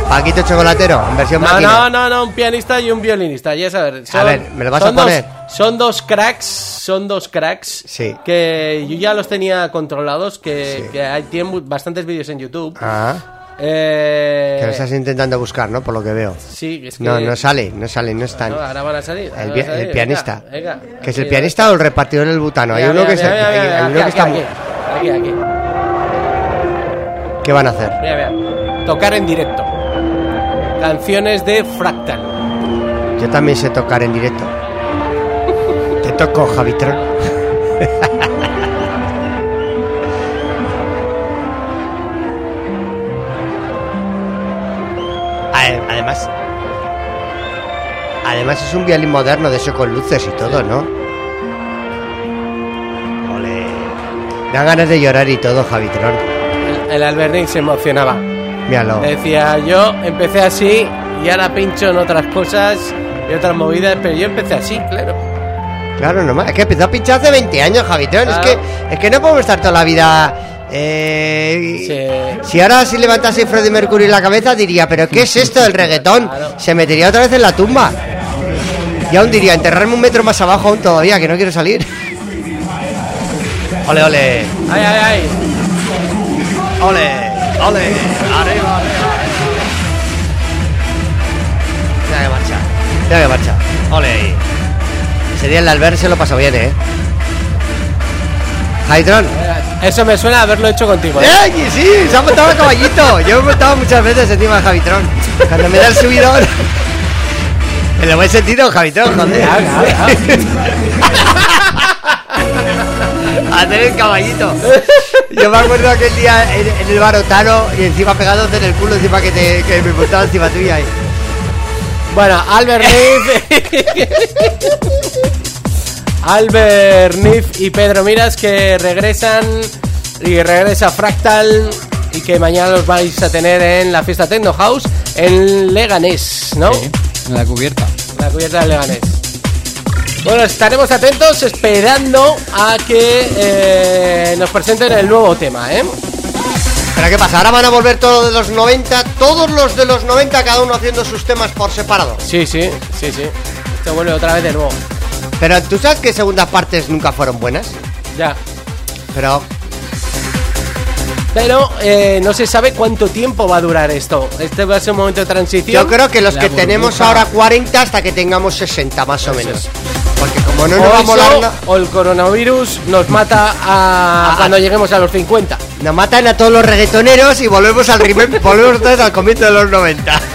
Paquito Chocolatero, en versión No, máquina. no, no, no, un pianista y un violinista. Ya sabes. A ver, ¿me lo vas son a poner? Dos, son dos cracks, son dos cracks. Sí. Que yo ya los tenía controlados, que, Sí. que hay, tienen bastantes vídeos en YouTube. Ah, Eh, que lo estás intentando buscar, ¿no? Por lo que veo. Sí, es que... No, no sale, no sale, no están. No, ahora van a salir. El, a salir, el pianista. venga, venga. ¿Que es el pianista o el repartidor del butano? Hay uno que está aquí, aquí. ¿Qué van a hacer? Mira, mira. Tocar en directo. Canciones de Fractal. Yo también sé tocar en directo. Te toco, Javitron. Ade- Además, además es un violín moderno de eso con luces y todo, ¿no? Ole. Me dan ganas de llorar y todo, Javitron. El, Albernic se emocionaba. Míralo. Decía, yo empecé así y ahora pincho en otras cosas y otras movidas, pero yo empecé así, claro. Claro, nomás. Es que empezó a pinchar hace 20 años. Claro. Es, que, es que no podemos estar toda la vida. eh, Sí. Si ahora si levantase Freddie Mercury la cabeza diría, pero ¿qué es esto del reggaetón? Claro. Se metería otra vez en la tumba. Y aún diría, enterrarme un metro más abajo aún todavía, que no quiero salir. Ole, ole. Ay, ay, ay. Ole, ole. Arriba, arriba. Mira que marcha. Mira que marcha. Ole. Ese día el Albert se lo pasó bien, ¿eh? Javitron. Eso me suena a haberlo hecho contigo. ¿eh? ¡Eh! Sí, se ha montado a caballito. Yo me he montado muchas veces encima de Javitron. Cuando me da el subidón. En el buen sentido, Javitron, joder. Hacer el caballito. Yo me acuerdo aquel día en, en el barotano y encima pegándote en el culo, encima que, te, que me montaba encima tuya. ahí. Bueno, Albert Nif. Albert Nif y Pedro Miras que regresan y regresa Fractal y que mañana los vais a tener en la fiesta Techno House en Leganés, ¿no? Sí, en la cubierta. La cubierta de Leganés. Bueno, estaremos atentos esperando a que eh, nos presenten el nuevo tema, ¿eh? Pero ¿qué pasa? Ahora van a volver todos de los 90, todos los de los 90, cada uno haciendo sus temas por separado. Sí, sí, sí, sí. Se vuelve otra vez de nuevo. Pero tú sabes que segundas partes nunca fueron buenas. Ya. Pero Pero eh, no se sabe cuánto tiempo va a durar esto. Este va a ser un momento de transición. yo creo que los La que tenemos ahora 40 hasta que tengamos 60 más o menos. es. Porque como no nos va a molar na- o el coronavirus nos mata a Ah. cuando lleguemos a los 50. nos matan a todos los reggaetoneros y volvemos al remake- volvemos otra vez al comienzo de los 90.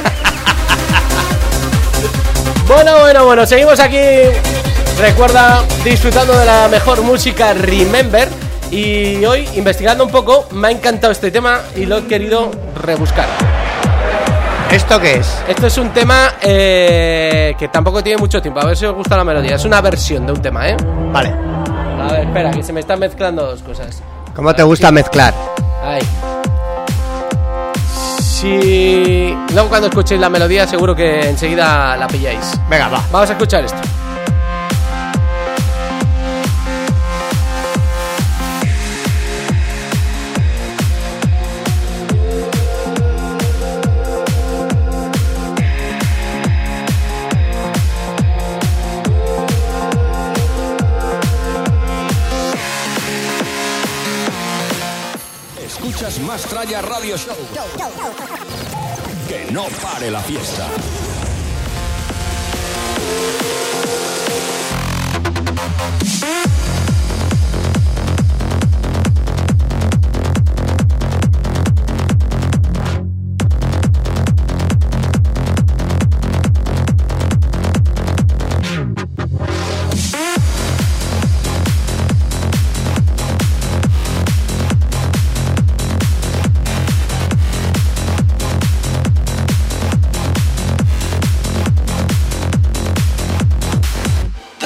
Bueno, bueno, bueno, seguimos aquí. Recuerda, disfrutando de la mejor música Remember. Y hoy, investigando un poco, me ha encantado este tema y lo he querido rebuscar. ¿Esto qué es? Esto es un tema eh, que tampoco tiene mucho tiempo. A ver si os gusta la melodía. Es una versión de un tema, ¿eh? Vale. A ver, espera, que se me están mezclando dos cosas. ¿Cómo te gusta mezclar? Ahí. Si. Luego, cuando escuchéis la melodía, seguro que enseguida la pilláis. Venga, va. Vamos a escuchar esto. Tralla Radio Show. Que no pare la fiesta.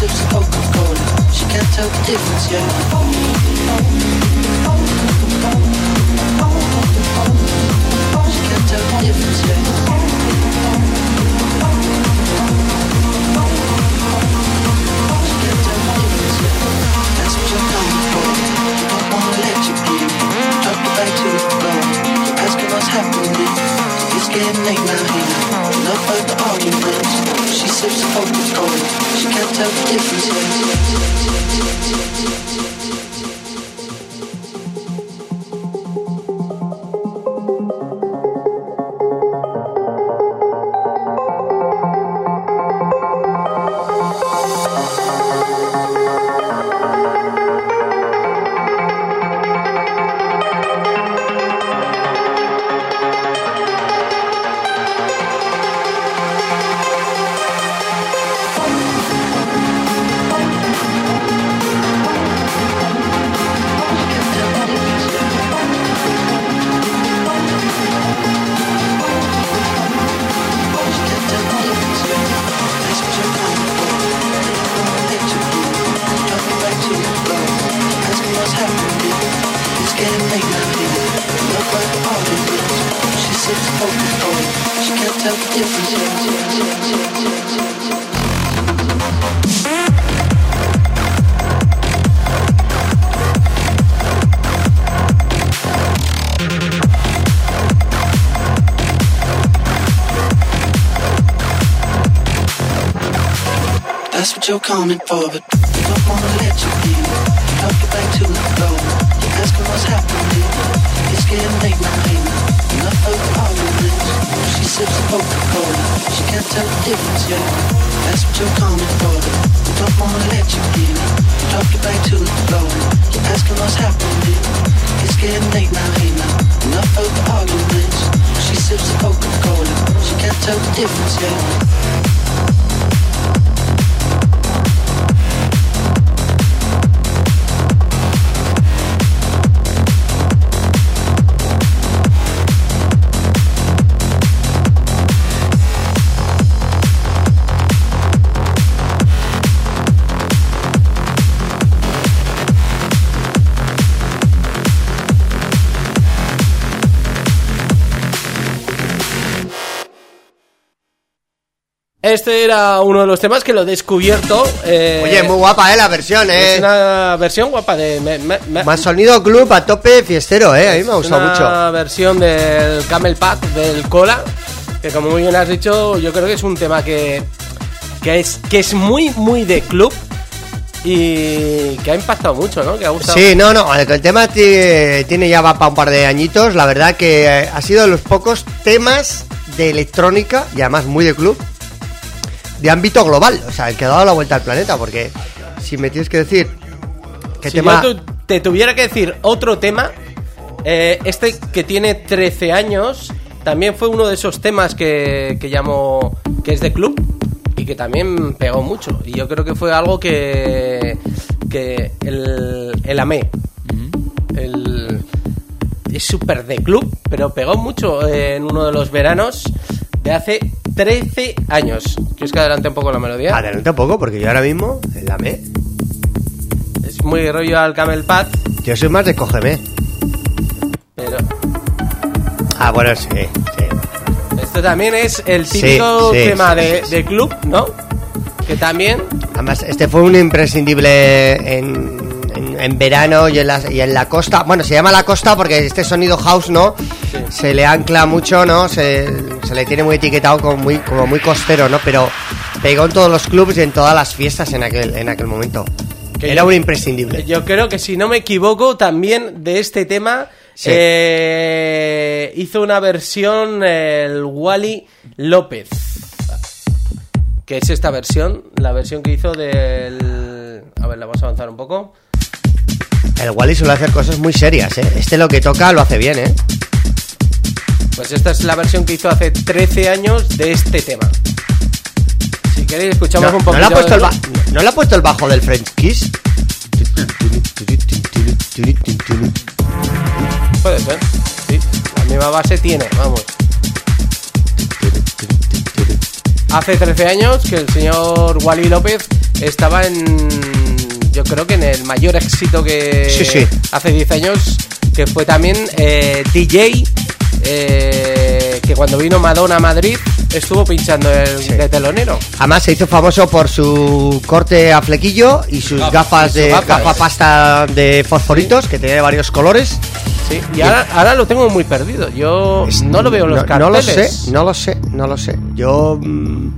She sips Coca-Cola. She can't tell the difference yet. She can't tell the difference yet. She can't tell the difference yet. That's what you're coming for. Don't let you in. Drop you back to the floor. You're asking what's happening. Getting late now, now. Enough of the arguments. She sips the Coca-Cola. She can't tell the difference you're coming for, but they don't wanna let you in. Drop you back to the floor. You're asking what's happening. It's getting late now, hey now. Enough of the arguments. She sips the Coca-Cola. She can't tell the difference yet. That's what you're coming for, but they don't wanna let you in. Drop you back to the floor. You're asking what's happening. It's getting late now, hey now. Enough of the arguments. She sips the Coca-Cola. She can't tell the difference yet. Este era uno de los temas que lo he descubierto. eh, Oye, muy guapa, eh, la versión, Es eh. una versión guapa de. me- me- me- Más sonido club a tope fiestero, eh. A mí me ha es gustado una mucho. versión del Camel Pack del Cola. Que como muy bien has dicho, yo creo que es un tema que. Que es, que es muy, muy de club. Y que ha impactado mucho, ¿no? Que ha gustado. Sí, no, no, el tema ti- tiene ya va para un par de añitos. La verdad que eh, ha sido de los pocos temas de electrónica, y además muy de club, de ámbito global. O sea, el que ha dado la vuelta al planeta, porque si me tienes que decir qué si tema... yo tu- te tuviera que decir otro tema, eh, este que tiene 13 años, también fue uno de esos temas que, que llamo que es de club y que también pegó mucho. Y yo creo que fue algo que, que el, el amé. El, es súper de club, pero pegó mucho en uno de los veranos de hace 13 años. ¿Quieres que adelante un poco la melodía? Adelante un poco, porque yo ahora mismo, en la me, Es muy rollo al Camel Pad, yo soy más de cógeme. pero... Ah, bueno, sí, sí. Esto también es el típico sí, tema sí, de, de club, ¿no? Que también Además, este fue un imprescindible en, en- verano y en, la, y en la costa. Bueno, se llama la costa porque este sonido house, ¿no? Sí. Se le ancla mucho, ¿no? Se, se le tiene muy etiquetado como muy, como muy costero, ¿no? Pero pegó en todos los clubs y en todas las fiestas en aquel, en aquel momento. Que Era yo- un imprescindible. yo creo que si no me equivoco también de este tema Sí. eh, hizo una versión el Wally López. Que es esta versión, la versión que hizo del... A ver, la vamos a avanzar un poco. El Wally suele hacer cosas muy serias, ¿eh? Este lo que toca lo hace bien, ¿eh? Pues esta es la versión que hizo hace 13 años de este tema. Si queréis, escuchamos No, un ¿no poquito. le ha puesto el de- ba- ¿No le ha puesto el bajo del French Kiss? Puede ser. Sí, la misma base tiene, vamos. Hace 13 años que el señor Wally López estaba en. Yo creo que en el mayor éxito que. Sí, sí. Hace 10 años, que fue también eh, DJ. eh, que cuando vino Madonna a Madrid estuvo pinchando el Sí. de telonero. Además se hizo famoso por su corte a flequillo y sus Gafas, de gafas. gafa pasta de fosforitos que tenía de varios colores. Sí, y ahora, ahora lo tengo muy perdido. Yo no lo veo en los no, carteles. No lo sé, no lo sé, no lo sé. Yo mm,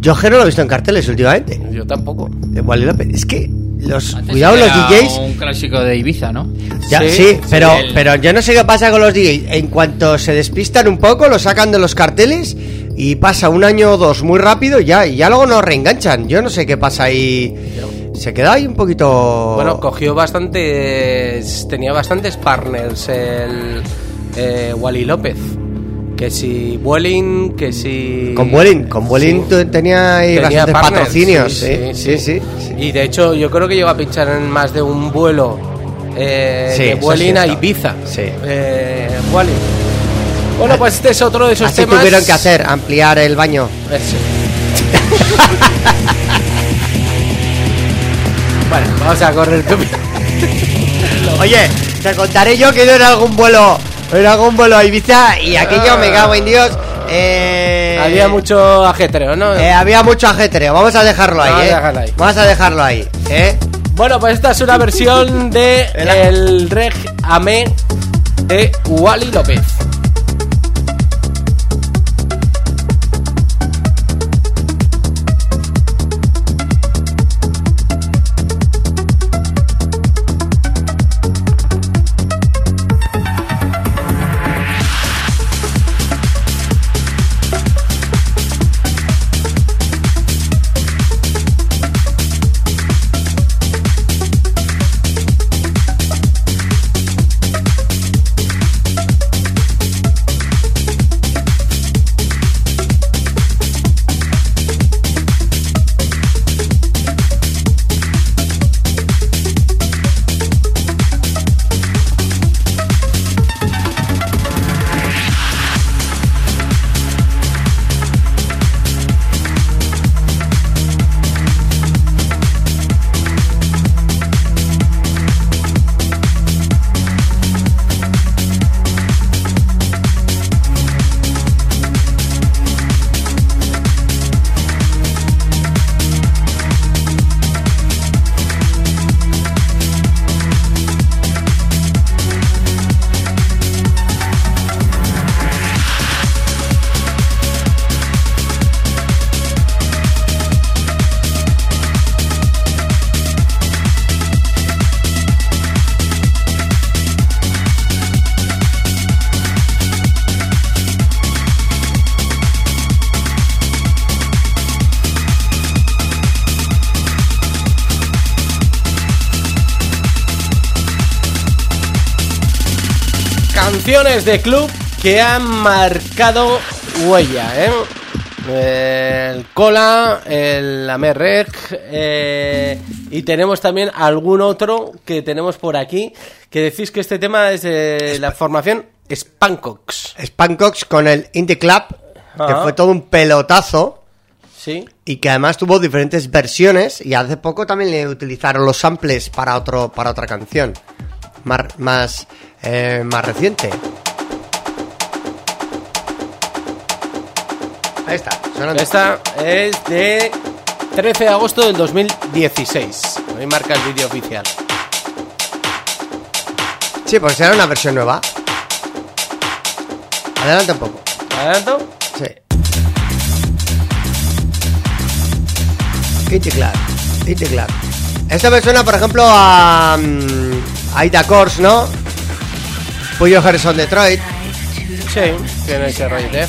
yo que no lo he visto en carteles últimamente. Yo tampoco. De Wally López. Es que los Antes cuidado los DJs Un clásico de Ibiza, ¿no? Ya, sí, Sí, pero, el- pero yo no sé qué pasa con los DJs. En cuanto se despistan un poco, lo sacan de los carteles y pasa un año o dos muy rápido y ya, y ya luego nos reenganchan. Yo no sé qué pasa ahí. Se queda ahí un poquito. Bueno, cogió bastantes. Tenía bastantes partners el eh, Wally López. Que si Vueling, que si. con Vueling, con Vueling Sí. tenía ahí Tenía bastantes partners, patrocinios. Sí sí sí, sí. Y de hecho, yo creo que llegó a pinchar en más de un vuelo eh, Sí, de eso Vueling a. Ibiza. Sí. Eh, Wally. Bueno, pues este es otro de esos Así temas. tuvieron que hacer, ampliar el baño. Ese. bueno, vamos a correr. Oye, te contaré yo que ido en algún vuelo, en algún vuelo a Ibiza y aquello me cago en Dios. Eh, Había mucho ajetreo, ¿no? eh, había mucho ajetreo. Vamos a dejarlo ahí, Vamos a eh. dejarlo ahí. Vamos a dejarlo ahí, eh. Bueno, pues esta es una versión de el Reg Amé de Wally López. De club que han marcado huella, ¿eh? El Cola, el Amerreg eh, y tenemos también algún otro que tenemos por aquí que decís que este tema es de la formación Spankox, Spankox con el Indie Club, que fue todo un pelotazo ¿sí? y que además tuvo diferentes versiones y hace poco también le utilizaron los samples para otro para otra canción más más eh, más reciente. Ahí está, sonando. Esta es de 13 de agosto del 2016. Ahí marca el vídeo oficial. Sí, pues era una versión nueva. Adelanta un poco. ¿Adelanto? Sí. Indie Club, Indie Club. Esto me suena, por ejemplo, a. mm, a Ida Course, ¿no? Puyo Harrison Detroit. Sí, tiene ese rollo, ¿eh?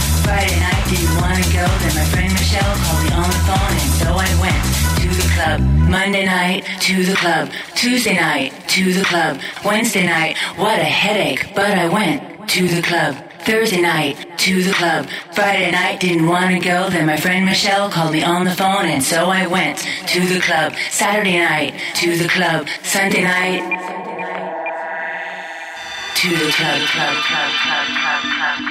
Friday night, didn't wanna go. Then my friend Michelle called me on the phone, and so I went to the club. Monday night, to the club. Tuesday night, to the club. Wednesday night, what a headache, but I went to the club. Thursday night, to the club. Friday night, didn't want to go. Then my friend Michelle called me on the phone, and so I went to the club. Saturday night, to the club. Sunday night, to the club, club, club, club, club, club.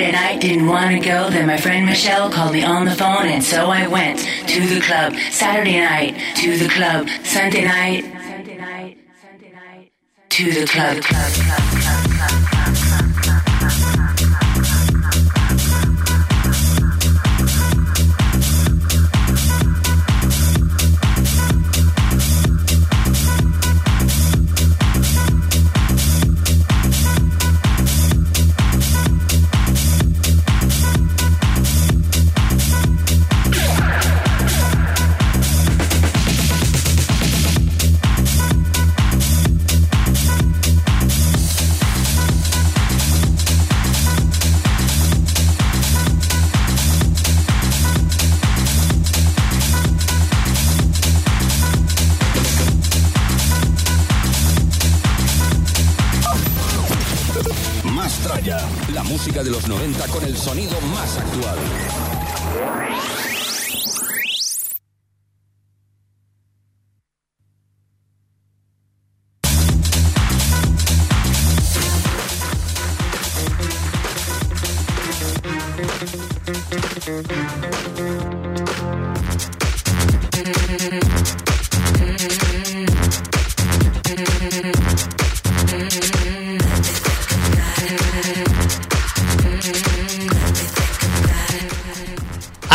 Friday night didn't want to go, then my friend Michelle called me on the phone, and so I went to the club. Saturday night to the club. Sunday night to the club. club, club, club, club,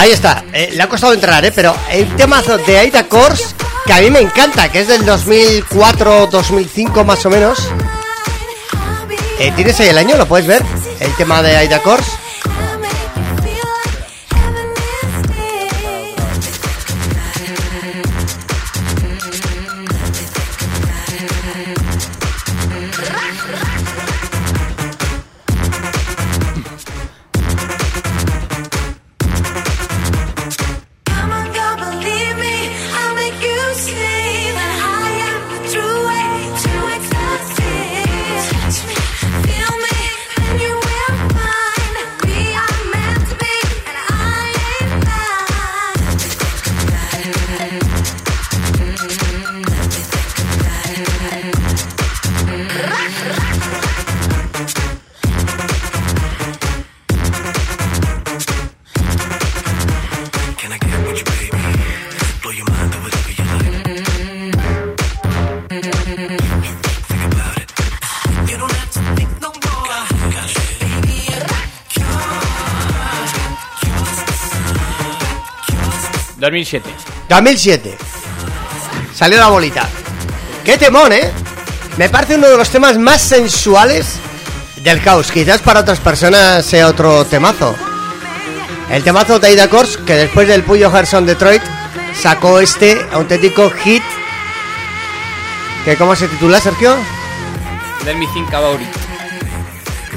Ahí está, eh, le ha costado entrar, ¿eh? Pero el temazo de Aida Kors, que a mí me encanta, que es del 2004-2005 más o menos. Eh, ¿Tienes ahí el año? ¿Lo puedes ver? El tema de Aida Kors. 2007. 2007. Salió la bolita. Qué temón, ¿eh? Me parece uno de los temas más sensuales del caos. Quizás para otras personas sea otro temazo. El temazo Taida Course, que después del Puyo Gerson Detroit sacó este auténtico hit. que ¿Cómo se titula, Sergio? Let me think about it.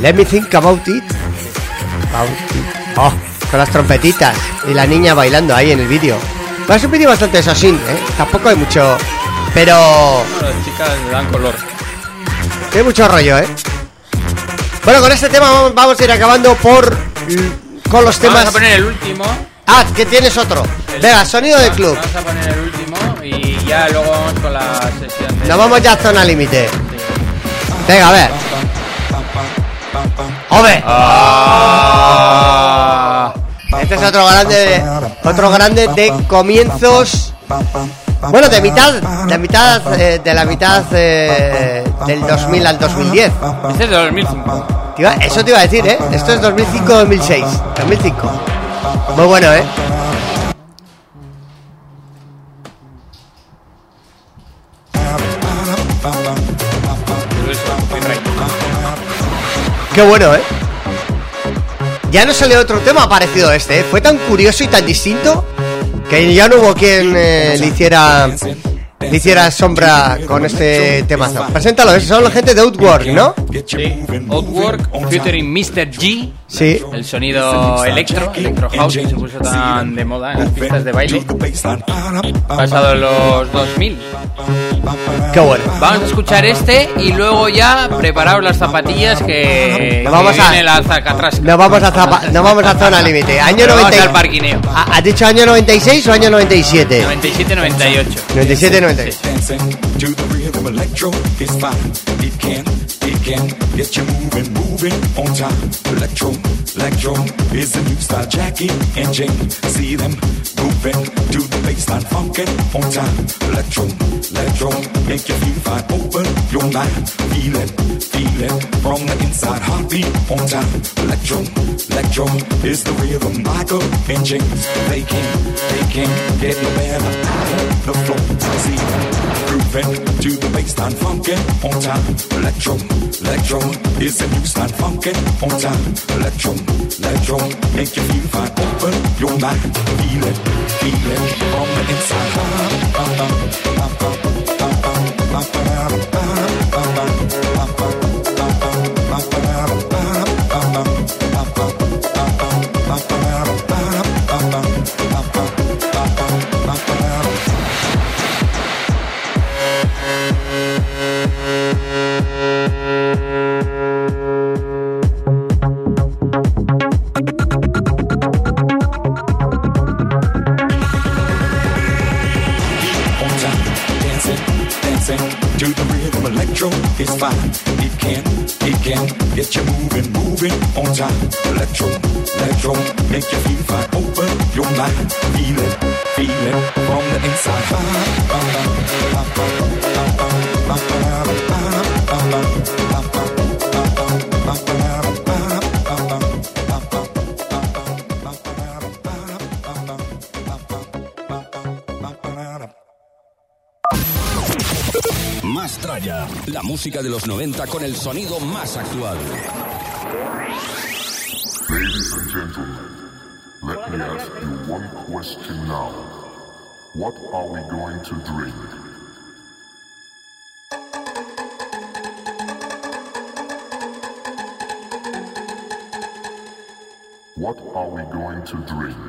Let me think about it. About it. Oh, con las trompetitas y la niña bailando ahí en el vídeo. Bueno, es un vídeo bastante así, ¿eh? Tampoco hay mucho... Pero... Bueno, las chicas le dan color. Tiene mucho rollo, ¿eh? Bueno, con este tema vamos, vamos a ir acabando por... Con los temas... Vamos a poner el último. Ah, que tienes otro. El- Venga, sonido de club. Vamos a poner el último y ya luego vamos con la sesión de... Nos vamos ya a zona límite. Venga, a ver. ¡Hombre! Ah. Este es otro grande, otro grande de comienzos. Bueno, de mitad, de mitad, eh, de la mitad eh, del 2000 al 2010. Este es de 2005. Te iba- Eso te iba a decir, ¿eh? Esto es 2005-2006. 2005. Muy bueno, ¿eh? Qué bueno, ¿eh? Ya no sale otro tema parecido a este, ¿eh? Fue tan curioso y tan distinto que ya no hubo quien eh, le hiciera le hiciera sombra con este temazo. Preséntalo, esos son la gente de Outwork, ¿no? Sí. Outwork, featuring Mr. G. Sí. El sonido electro, electro house, que se puso tan de moda en las pistas de baile. Pasado los 2000. Qué bueno. Vamos a escuchar este y luego ya preparaos las zapatillas que, Nos vamos que a- viene la zacatrasca. Nos vamos a, zapa- nos vamos a zona límite. Año Nos vamos 90. al parquineo. ¿Ha- ¿Has dicho año 96 o año 97? 97-98. 97, 96. dancing to the rhythm. Electro is fine. It can, it can get you moving, moving on time. Electro, electro is the new style. Jackie and Jane, see them moving to the baseline, funkin' on time. Electro, electro, make you feel fine. Open your mind, feel it, feel it from the inside. Heartbeat on time. Electro, electro is the rhythm. Michael and James, they can, they can get no better. The floor, see them grooving to the baseline, funkin' on time. Electro, electro is the new style, funkin' on time. Electro, electro make you feel fine. Open your mind, feel it, feel it from the inside. on on time. Electro, electro make. Open your mind, feel it, feel it the inside. Más. La música de los 90 con el sonido más actual. Question now. What are we going to drink? What are we going to drink?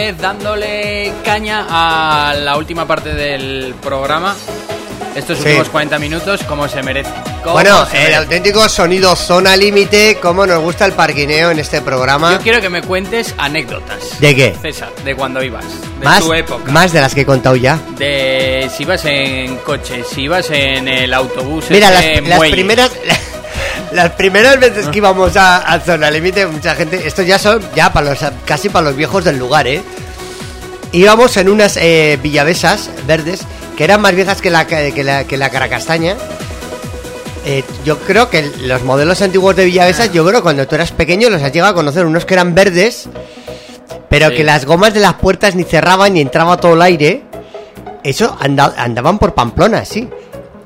Vez dándole caña a la última parte del programa. Estos Sí. últimos 40 minutos, como se merece. Como Bueno, se el merece. auténtico sonido zona límite, como nos gusta el parquineo en este programa. Yo quiero que me cuentes anécdotas. ¿De qué? César, de cuando ibas. De Más, tu época. más de las que he contado ya. De si ibas en coche, si ibas en el autobús. Mira, las, las primeras las primeras veces que íbamos a, a zona límite, mucha gente, estos ya son ya para los casi para los viejos del lugar, ¿eh? Íbamos en unas eh, villavesas verdes que eran más viejas que la que la, que la caracastaña. Eh, yo creo que los modelos antiguos de villavesas, yo creo que cuando tú eras pequeño los has llegado a conocer unos que eran verdes, pero Sí. que las gomas de las puertas ni cerraban ni entraba todo el aire. Eso anda- andaban por Pamplona, sí.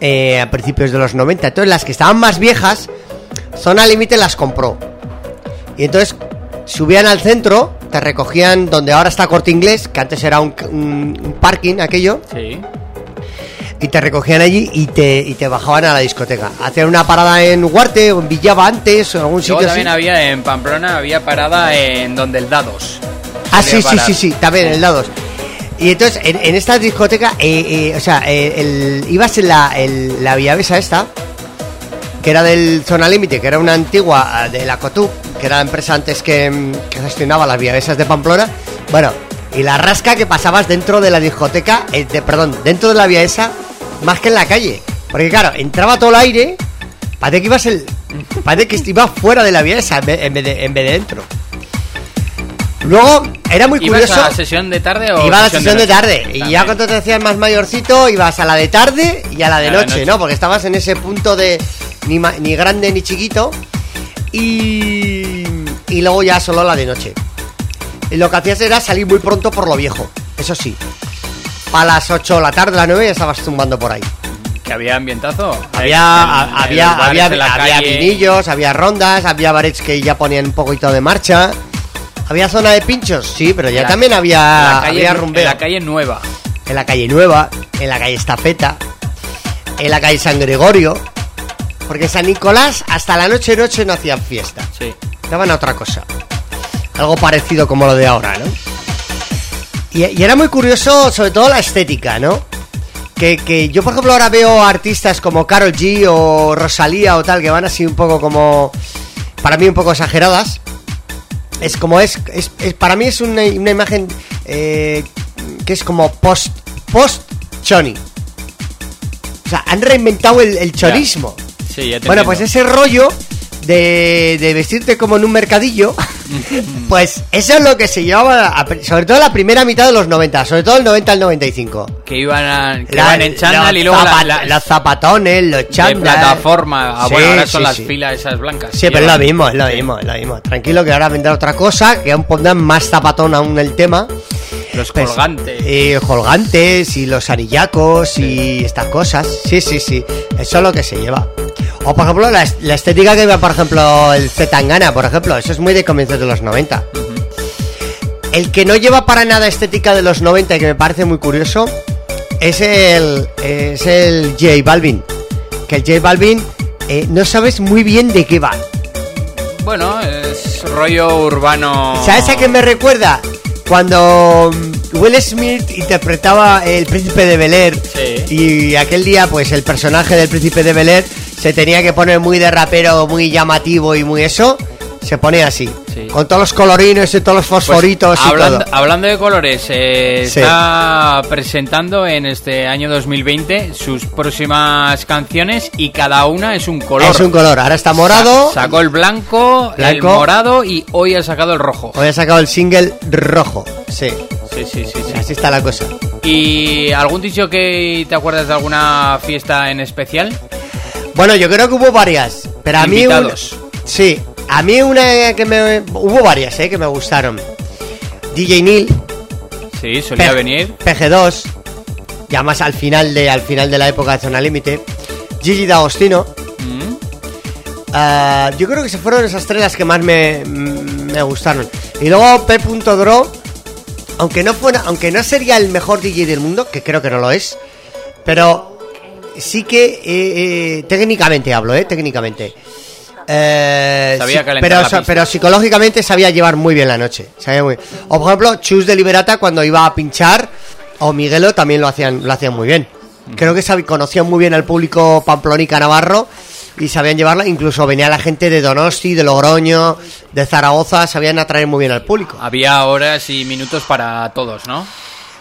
Eh, a principios de los 90. Entonces las que estaban más viejas, Zona Límite las compró. Y entonces subían al centro, te recogían donde ahora está Corte Inglés, que antes era un, un- un parking aquello, Sí. y te recogían allí y te, y te bajaban a la discoteca. Hacían una parada en Huarte o en Villaba antes o en algún Luego sitio también así. había en Pamplona, había parada en donde el Dados. Ah, sí, sí, sí, sí, también en el Dados. Y entonces, en, en esta discoteca, eh, eh, o sea, eh, el- ibas en la, el- la Villavesa esta, que era del Zona Límite, que era una antigua ah, de la Cotu, que era la empresa antes que, mm, que gestionaba las Villavesas de Pamplona. Bueno, y la rasca que pasabas dentro de la discoteca, eh, de, perdón, dentro de la Villavesa, más que en la calle. Porque claro, entraba todo el aire, parece que ibas el... Parece que ibas fuera de la en vez, en vez de, en vez de dentro. Luego, era muy ¿Ibas curioso... a la sesión de tarde o Iba a la sesión de tarde. Y ya cuando te hacías más mayorcito, ibas a la de tarde y a la de A la noche, noche. ¿no? Porque estabas en ese punto de ni, ni grande ni chiquito. Y, y luego ya solo la de noche. Y lo que hacías era salir muy pronto por lo viejo. Eso sí. A las 8 de la tarde, las 9 ya estabas tumbando por ahí. Que había ambientazo. Había, En- en había, había, en la había vinillos, había rondas, había bares que ya ponían un poquito de marcha. Había zona de pinchos, sí, pero ya La- también en había, la calle, había en rumbeo. la calle nueva. en la calle Nueva, en la calle Estafeta, en la calle San Gregorio, porque San Nicolás hasta la noche noche no hacían fiesta, Sí. daban a otra cosa, algo parecido como lo de ahora, ¿no? Y, y era muy curioso, sobre todo la estética, ¿no? Que, que yo, por ejemplo, ahora veo artistas como Carol G o Rosalía o tal, que van así un poco como, para mí un poco exageradas. Es como es, es, es- para mí es una, una imagen eh, que es como post, post choni. O sea, han reinventado el, el chorismo. Sí, ya te Bueno, entiendo. pues ese rollo de, de vestirte como en un mercadillo, pues eso es lo que se llevaba, a- sobre todo la primera mitad de los 90, sobre todo el 90 al 95. Que iban, a, que La- iban en chándal y luego la- zapa- la- los zapatones, los de chándal. plataforma. Ah, Sí, bueno, ahora sí, son las sí. filas esas blancas. Sí, pero es lo mismo, es lo mismo, es lo mismo. Tranquilo que ahora vendrá otra cosa, que aún pondrán más zapatón aún el tema. Los Pues, colgantes. Y colgantes y los anillacos y estas cosas. Sí, sí, sí. Eso es lo que se lleva. O por ejemplo, la, es- la estética que lleva, por ejemplo, el Zetangana, por ejemplo. Eso es muy de comienzos de los 90. El que no lleva para nada estética de los 90 y que me parece muy curioso es el, es el J Balvin. Que el J Balvin eh, no sabes muy bien de qué va. Bueno, es rollo urbano. ¿Sabes a qué me recuerda? Cuando mm, Will Smith interpretaba el príncipe de Bel Air Sí. y aquel día pues el personaje del príncipe de Bel Air se tenía que poner muy de rapero, muy llamativo y muy eso, se ponía así, Sí. con todos los colorines y todos los Pues, fosforitos y hablando, todo. hablando de colores, eh, Sí. está presentando en este año 2020 sus próximas canciones y cada una es un color. Es un color, ahora está morado. Sa- sacó el blanco, el morado y hoy ha sacado el rojo. Hoy ha sacado el single rojo. Sí, Sí, sí, sí, sí. así está la cosa. ¿Y algún dicho que te acuerdas de alguna fiesta en especial? Bueno, yo creo que hubo varias, pero a mí Invitados. sí, a mí una que me hubo varias, eh, que me gustaron. DJ Neil, Sí, solía P- venir. PG2, ya más al final de al final de la época de Zona Límite. Gigi D'Agostino. Mm. Ah, yo creo que se fueron esas tres las que más me, me gustaron. Y luego P.Dro, aunque no fuera, aunque no sería el mejor DJ del mundo, que creo que no lo es, pero sí que eh, eh, técnicamente hablo, eh, técnicamente. Eh, Sabía sí, calentar pero, la so- pista. pero psicológicamente sabía llevar muy bien la noche. sabía muy- O por ejemplo, Chus de Liberata cuando iba a pinchar, o Miguelo también lo hacían, lo hacían muy bien. Creo que sabi- conocían muy bien al público pamplónica navarro y sabían llevarla. Incluso venía la gente de Donosti, de Logroño, de Zaragoza, sabían atraer muy bien al público. Había horas y minutos para todos, ¿no?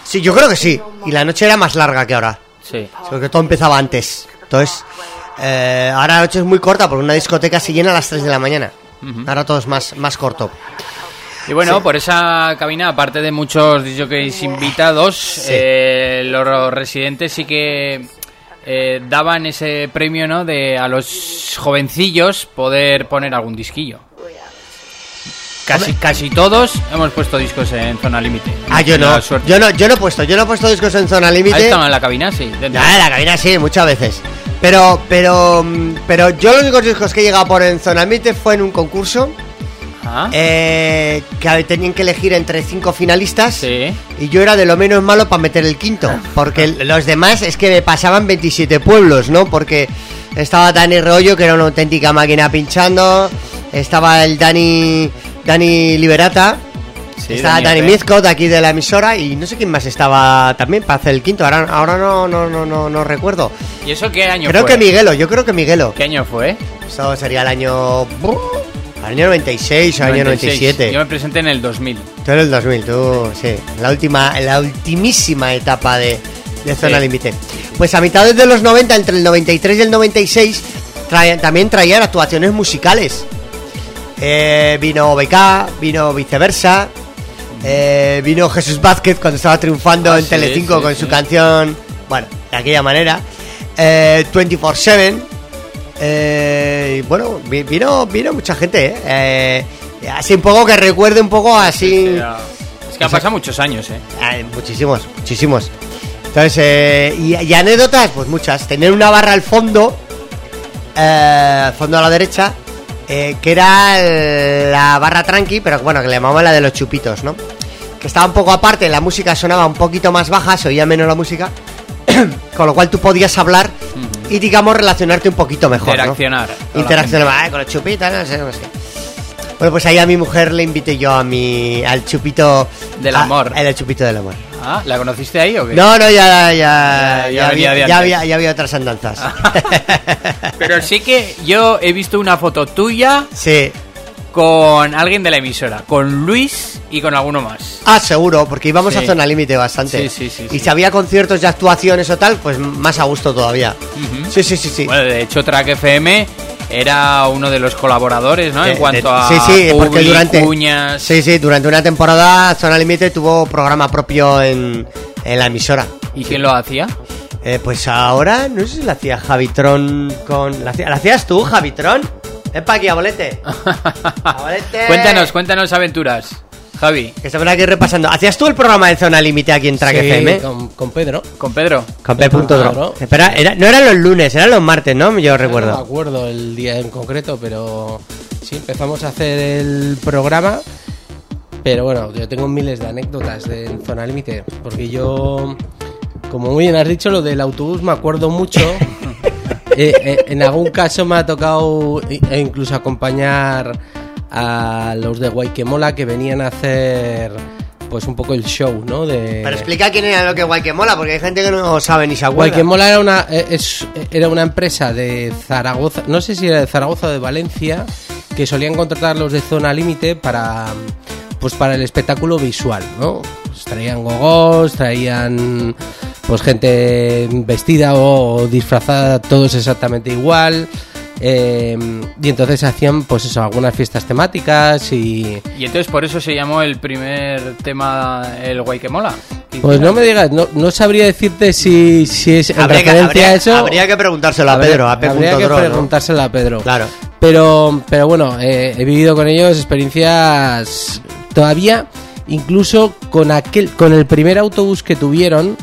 Sí, yo creo que sí. Y la noche era más larga que ahora. Sí. Porque todo empezaba antes. Entonces, eh, ahora la noche es muy corta porque una discoteca se llena a las 3 de la mañana. Ahora todo es más, más corto. Y bueno, Sí. por esa cabina, aparte de muchos DJs invitados, eh, los residentes sí que eh, daban ese premio, ¿no? De a los jovencillos poder poner algún disquillo. Casi, casi todos hemos puesto discos en zona límite. Ah, yo no. Yo no, yo no he puesto, yo no he puesto discos en zona Ahí límite. estaban en la cabina, sí. dentro. Ya, en la cabina sí, muchas veces. Pero, pero, pero yo los únicos discos que he llegado a poner en zona límite fue en un concurso Ah, eh, que tenían que elegir entre cinco finalistas. sí. Y yo era de lo menos malo para meter el quinto. Porque los demás es que me pasaban 27 pueblos, ¿no? Porque estaba Dani Rollo, que era una auténtica máquina pinchando. Estaba el Dani, Dani Liberata. Sí, estaba Dani Dani F. Mizco de aquí de la emisora. Y no sé quién más estaba también para hacer el quinto. Ahora, ahora no, no, no, no, no recuerdo. ¿Y eso qué año Creo fue? que Miguelo, yo creo que Miguelo. ¿Qué año fue? Eso sería el año. Año 96 o año 96. 97. Yo me presenté en el 2000. Tú eres el 2000, tú, sí. La última, la ultimísima etapa de, de Zona Sí. Límite. Pues a mitades de los 90, entre el 93 y el 96, traían- también traían actuaciones musicales. Eh, vino BK, vino viceversa. eh, vino Jesús Vázquez cuando estaba triunfando Ah, en sí, Telecinco sí, con sí. su canción. Bueno, de aquella manera. Eh, 24-7. Eh, y bueno, vi- vino, vino mucha gente, Así un poco que recuerde un poco así. Es que han pasado muchos años, ¿eh? Muchísimos, muchísimos. Entonces, eh, y, y anécdotas, pues muchas. Tener una barra al fondo, eh, al fondo a la derecha, eh, que era el- la barra tranqui, pero bueno, que le llamaban la de los chupitos, ¿no? Que estaba un poco aparte, la música sonaba un poquito más baja, se oía menos la música, con lo cual tú podías hablar y, digamos, relacionarte un poquito mejor. Interaccionar. Interaccionar con los chupitos, no sé, no sé. Bueno, pues ahí a mi mujer le invité yo a mi, al chupito... Del a- amor. El chupito del amor. Ah, ¿la conociste ahí o qué? No, no, ya, ya, Ya- ya, venía había, de ya, había, ya había otras andanzas. Pero sí que yo he visto una foto tuya sí. Con alguien de la emisora, con Luis y con alguno más. Ah, seguro, porque íbamos Sí. a zona límite bastante. Sí, sí, sí, Y sí. si había conciertos y actuaciones o tal, pues más a gusto todavía. Sí, sí, sí, sí. Bueno, de hecho, Track FM era uno de los colaboradores, ¿no? De- en cuanto de- a sí, sí, porque durante cuñas. sí, sí, durante una temporada Zona Límite tuvo programa propio en, en la emisora. ¿Y quién lo hacía? Eh, pues ahora no sé si la hacía Javitron con ¿la hacías tú, Javitron. Ven pa' aquí, abolete. Abolete. cuéntanos, cuéntanos aventuras, Javi. Que se aquí repasando. ¿Hacías tú el programa de Zona Límite aquí en Track Sí, FM? con, con Pedro. Con Pedro. Con. Claro. Espera, era- no eran los lunes, eran los martes, ¿no? Yo No me recuerdo. acuerdo el día en concreto, pero sí, empezamos a hacer el programa. Pero bueno, yo tengo miles de anécdotas de Zona Límite, porque yo, como muy bien has dicho, lo del autobús me acuerdo mucho. Eh, eh, en algún caso me ha tocado e incluso acompañar a los de Guayquemola que venían a hacer pues un poco el show, ¿no? De... Pero explica quién era lo que guay que mola, porque hay gente que no sabe ni se acuerda. Guayquemola era una, es- era una empresa de Zaragoza, no sé si era de Zaragoza o de Valencia, que solían contratar los de zona límite para pues para el espectáculo visual, ¿no? Pues traían gogos, traían pues gente vestida o, disfrazada, todos exactamente igual. eh, y entonces hacían pues eso, algunas fiestas temáticas y Y entonces por eso se llamó el primer tema el guay que mola. pues no me digas, no, no sabría decirte si, si es en Habría que, referencia habría- a eso. habría que preguntárselo a Habría- Pedro, a P. habría que preguntárselo a Pedro. Claro. Pero, pero bueno, eh, he vivido con ellos experiencias todavía, incluso con aquel, con el primer autobús que tuvieron,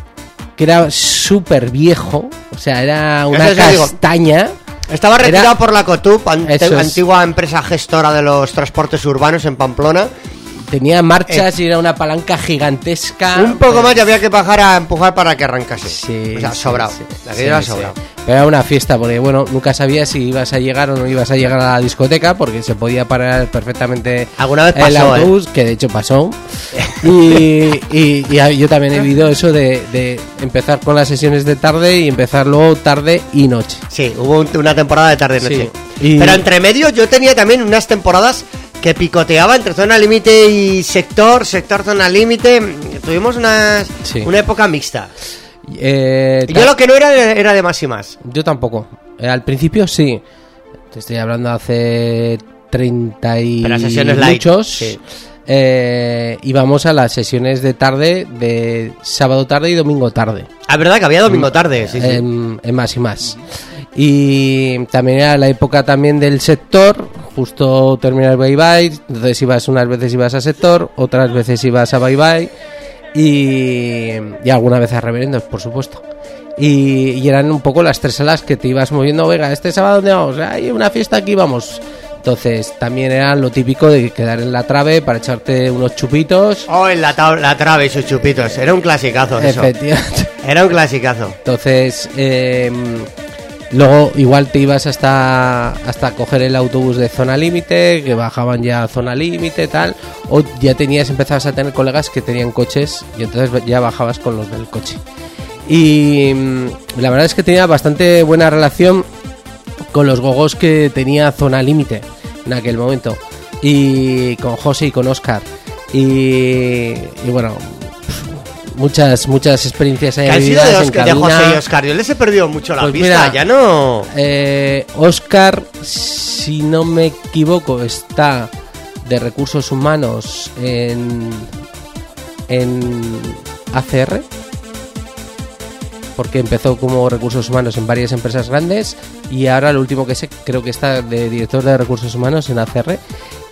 que era súper viejo, o sea, era una digo. castaña. Estaba Era- retirado por la COTUP, es. antigua empresa gestora de los transportes urbanos en Pamplona. Tenía marchas y era una palanca gigantesca. Un poco pero- más y había que bajar a empujar para que arrancase. Sí, o sea, sí, sobrado. sí, Aquello sí, era sí. sobrado. Pero era una fiesta, porque bueno, nunca sabías si ibas a llegar o no ibas a llegar a la discoteca, porque se podía parar perfectamente Alguna vez el pasó, ¿eh? autobús, que de hecho pasó. Y, y- y a- yo también he vivido eso de, de empezar con las sesiones de tarde y empezar luego tarde y noche. Sí, hubo un- una temporada de tarde y noche. Sí. Pero entre medio yo tenía también unas temporadas que picoteaba entre zona límite y sector, sector zona límite. Tuvimos unas, Sí. una época mixta. Eh, yo lo que no era era de más y más. Yo tampoco. Eh, al principio sí. Te estoy hablando hace 30 y Pero sesiones light, muchos. sí. Eh, íbamos a las sesiones de tarde, de sábado tarde y domingo tarde. Ah, verdad que había domingo tarde, sí, sí. En, en más y más. Y también era la época también del sector, justo terminar el bye bye, entonces ibas unas veces ibas a sector, otras veces ibas a bye bye y, y alguna vez a reverendos, por supuesto. Y, y eran un poco las tres salas que te ibas moviendo, venga, este sábado dónde vamos, hay una fiesta aquí, vamos. Entonces también era lo típico de quedar en la trave para echarte unos chupitos. Oh, en la, la trave y sus chupitos. Era un clasicazo eso. Era un clasicazo. Entonces, eh, luego igual te ibas hasta, hasta coger el autobús de zona límite, que bajaban ya a zona límite, tal, o ya tenías, empezabas a tener colegas que tenían coches y entonces ya bajabas con los del coche. Y mm, la verdad es que tenía bastante buena relación con los gogos que tenía zona límite en aquel momento. Y con José y con Oscar. Y, y bueno, muchas, muchas experiencias ahí ¿Qué han sido de, en Oscar- de. José y Oscar? Yo les he perdido mucho la Pues pista. mira, ya no. Eh, Oscar, si no me equivoco, está de recursos humanos en, en ACR. Porque empezó como recursos humanos en varias empresas grandes y ahora lo último que sé creo que está de director de recursos humanos en ACR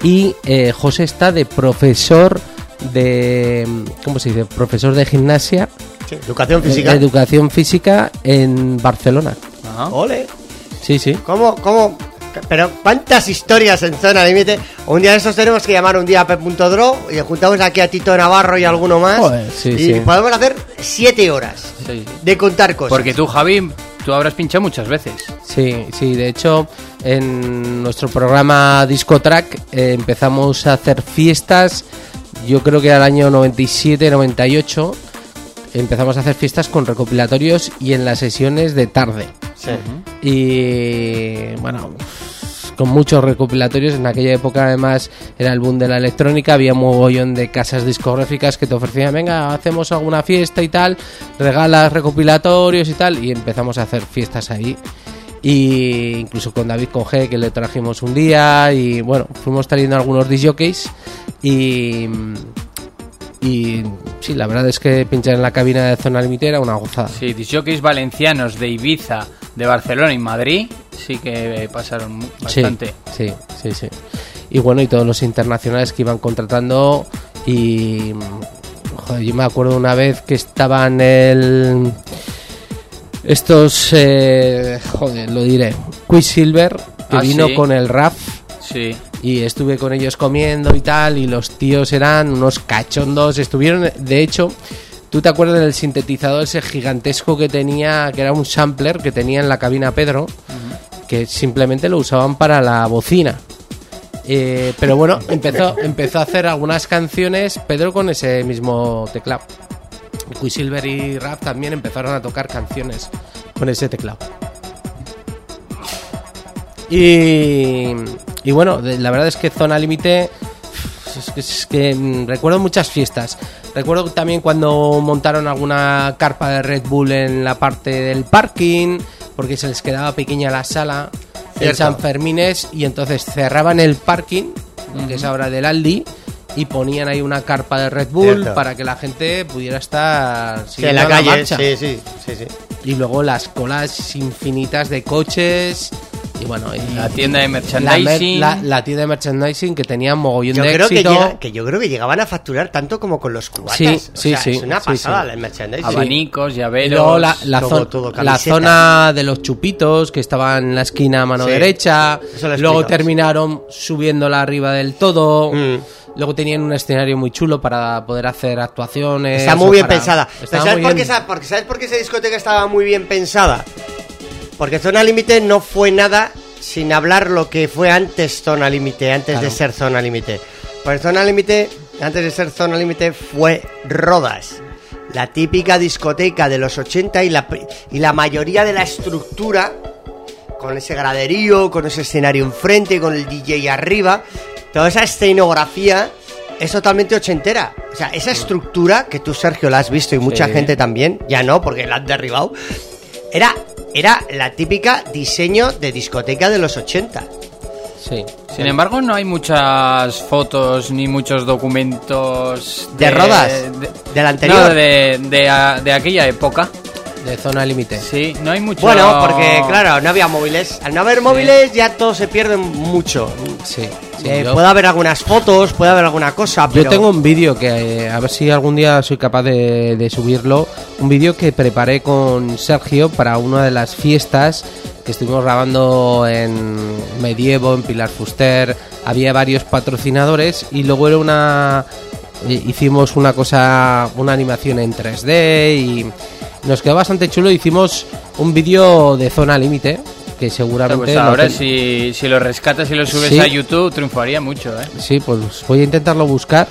y eh, José está de profesor de ¿cómo se dice? profesor de gimnasia Sí, educación física. eh, educación física en Barcelona Ajá. Ole. sí sí ¿Cómo, cómo? Pero cuántas historias en zona límite. Un día de estos tenemos que llamar un día a P.Dro y juntamos aquí a Tito Navarro y alguno más. Joder, sí, y sí. podemos hacer siete horas Sí. de contar cosas. Porque tú, Javi, tú habrás pinchado muchas veces. Sí, sí, de hecho en nuestro programa Discotrack eh, empezamos a hacer fiestas, yo creo que era el año 97-98, empezamos a hacer fiestas con recopilatorios y en las sesiones de tarde. Sí. Y bueno, con muchos recopilatorios, en aquella época además era el boom de la electrónica, había un mogollón de casas discográficas que te ofrecían, venga, hacemos alguna fiesta y tal, regalas recopilatorios y tal, y empezamos a hacer fiestas ahí. Y incluso con David Conge, que le trajimos un día, y bueno, fuimos trayendo algunos disjockeys y... Y sí, la verdad es que pinchar en la cabina de zona límite era una gozada. Sí, disjockeys valencianos de Ibiza, de Barcelona y Madrid sí que eh, pasaron bastante. Sí, sí, sí, sí. Y bueno, y todos los internacionales que iban contratando y... joder, yo me acuerdo una vez que estaban el... Estos... eh, joder, lo diré. Quicksilver, que Ah, vino sí. con el RAF Sí. y estuve con ellos comiendo y tal y los tíos eran unos cachondos estuvieron de hecho tú te acuerdas del sintetizador ese gigantesco que tenía que era un sampler que tenía en la cabina Pedro que simplemente lo usaban para la bocina Eh, pero bueno empezó empezó a hacer algunas canciones Pedro con ese mismo teclado Quicksilver y Rap también empezaron a tocar canciones con ese teclado y, y bueno, la verdad es que Zona Límite es que, es que, mm, recuerdo muchas fiestas. Recuerdo también cuando montaron alguna carpa de Red Bull en la parte del parking, porque se les quedaba pequeña la sala en. San Fermines y entonces cerraban el parking, que es ahora del Aldi, y ponían ahí una carpa de Red Bull Cierto. para que la gente pudiera estar Sí, en la calle, sí, sí, sí, sí. Y luego las colas infinitas de coches. Y bueno, y La tienda de la, mer- merchandising. la- la tienda de merchandising que tenía mogollón Yo de creo, que, éxito. llega- que yo creo que llegaban a facturar tanto como con los cubatas. Sí, O sí, sea, sí, Es una sí, pasada sí. el merchandising. Abanicos, y llaveros. luego la, la, todo, zon- todo, la zona de los chupitos que estaba en la esquina a mano Sí, derecha. Luego terminaron subiéndola arriba del todo. Mm. Luego tenían un escenario muy chulo para poder hacer actuaciones. Está muy bien para- pensada. Pero ¿sabes, muy por bien. ¿Sabes por qué esa discoteca estaba muy bien pensada? Porque Zona Límite no fue nada sin hablar lo que fue antes Zona Límite, antes de ser Zona Límite. Porque Zona Límite, antes de ser Zona Límite, fue Rodas. La típica discoteca de los 80 y la, y la mayoría de la estructura, con ese graderío, con ese escenario enfrente, con el DJ arriba, toda esa escenografía es totalmente ochentera. O sea, esa estructura que tú, Sergio, la has visto y mucha Sí. gente también, ya no, porque la han derribado, era, era la típica diseño de discoteca de los 80. Sí. Sin embargo, no hay muchas fotos ni muchos documentos ¿De Rodas? ¿Del anterior? No, de, de, a- de aquella época. De zona límite. Sí, no hay mucho. Bueno, porque claro, no había móviles. Al no haber móviles ya todo se pierde mucho. Sí. sí, Eh, yo- Puede haber algunas fotos, puede haber alguna cosa, pero... Yo tengo un vídeo que eh, a ver si algún día soy capaz de, de subirlo. Un vídeo que preparé con Sergio para una de las fiestas que estuvimos grabando en Medievo, en Pilar Fuster. Había varios patrocinadores y luego era una. eh, Hicimos una cosa, una animación en 3D y nos quedó bastante chulo. Hicimos un vídeo de zona límite que seguramente. Pues ahora, si, si lo rescatas y lo subes Sí. a YouTube, triunfaría mucho, ¿eh? Sí, pues voy a intentarlo buscar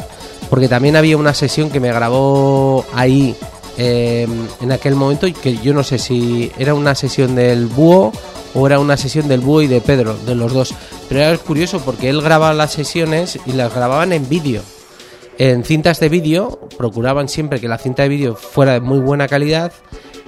porque también había una sesión que me grabó ahí eh, en aquel momento que yo no sé si era una sesión del búho o era una sesión del búho y de Pedro, de los dos. Pero era curioso porque él grababa las sesiones y las grababan en vídeo. En cintas de vídeo, procuraban siempre que la cinta de vídeo fuera de muy buena calidad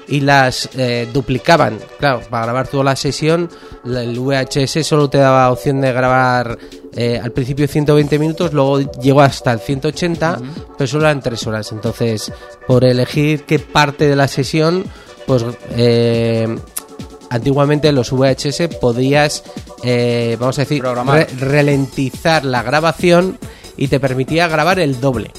y las eh, duplicaban. Claro, para grabar toda la sesión, el VHS solo te daba opción de grabar eh, al principio 120 minutos, luego llegó hasta el 180, pero solo eran 3 horas. Entonces, por elegir qué parte de la sesión, pues eh, antiguamente en los VHS podías, vamos a decir, Programar. re- ralentizar la grabación y te permitía grabar el doble.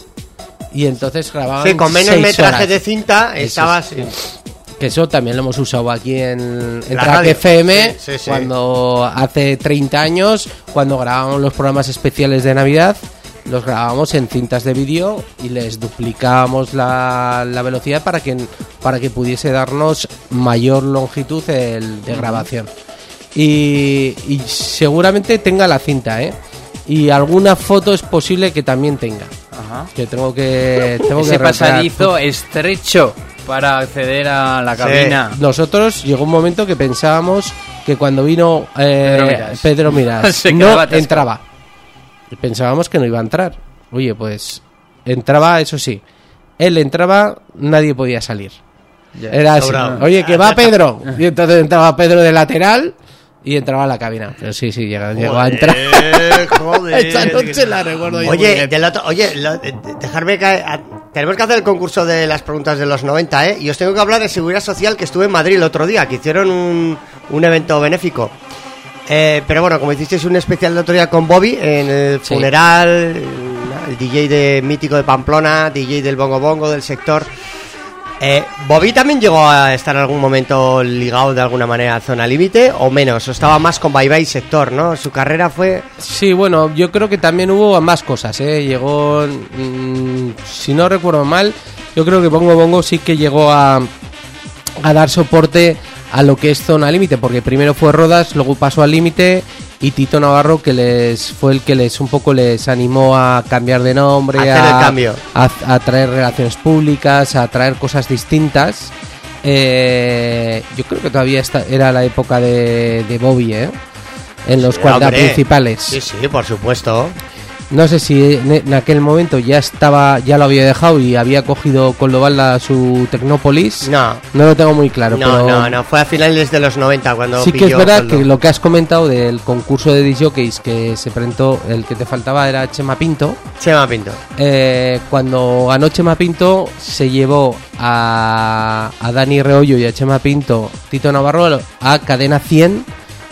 Y entonces grababan Sí, con menos metraje de cinta Eso estabas... es. Que eso también lo hemos usado aquí en, en Track. FM, Sí, sí, sí. cuando hace 30 años, cuando grabábamos los programas especiales de Navidad, los grabábamos en cintas de vídeo y les duplicábamos la, la velocidad para que, para que pudiese darnos mayor longitud el- de grabación. Y, y seguramente tenga la cinta, ¿eh? Y alguna foto es posible que también tenga. Ajá. Que tengo que. Tengo Ese que pasadizo estrecho para acceder a la cabina. Nosotros llegó un momento que pensábamos que cuando vino eh, Pedro Miras. Pedro Miras Se no entraba. Pensábamos que no iba a entrar. Oye, pues entraba, eso sí. Él entraba, nadie podía salir. Era así. Sobrado. Oye, que va Pedro. Y entonces entraba Pedro de lateral y entraba a la cabina. Pero sí, sí, llegó, llegó a entrar. Joder. Esta noche la recuerdo yo Oye, del otro- oye lo- de- de- dejarme caer. a- tenemos que hacer el concurso de las preguntas de los 90, ¿eh? Y os tengo que hablar de seguridad social que estuve en Madrid el otro día, que hicieron un, un evento benéfico. Eh, pero bueno, como hicisteis un especial el otro día con Bobby en el Sí. funeral, el, el DJ de mítico de Pamplona, DJ del Bongo Bongo del sector. Eh, ¿Bobby también llegó a estar en algún momento ligado de alguna manera a Zona Límite o menos? O estaba más con Bye Bye Sector, ¿no? Su carrera fue... Sí, bueno, yo creo que también hubo más cosas, ¿eh? Llegó, mm, si no recuerdo mal, yo creo que Bongo Bongo sí que llegó a, a dar soporte a lo que es Zona Límite, porque primero fue Rodas, luego pasó al Límite y Tito Navarro que les fue el que les un poco les animó a cambiar de nombre, Hacer el cambio. a, a traer relaciones públicas, a traer cosas distintas. Eh, yo creo que todavía esta, era la época de, de Bobby, ¿eh? En los cuadras Hombre. principales. Sí, sí, por supuesto. No sé si en, aquel momento ya estaba, ya lo había dejado y había cogido Coldovalda su Tecnópolis. No. No lo tengo muy claro, No, pero no, no, fue a finales de los 90 cuando sí que es pilló verdad Coldo. que lo que has comentado del concurso de disjockeys que se presentó, el que te faltaba era Chema Pinto. Chema Pinto. Eh, cuando ganó Chema Pinto, se llevó a, a Dani Reollo y a Chema Pinto, Tito Navarro, a Cadena 100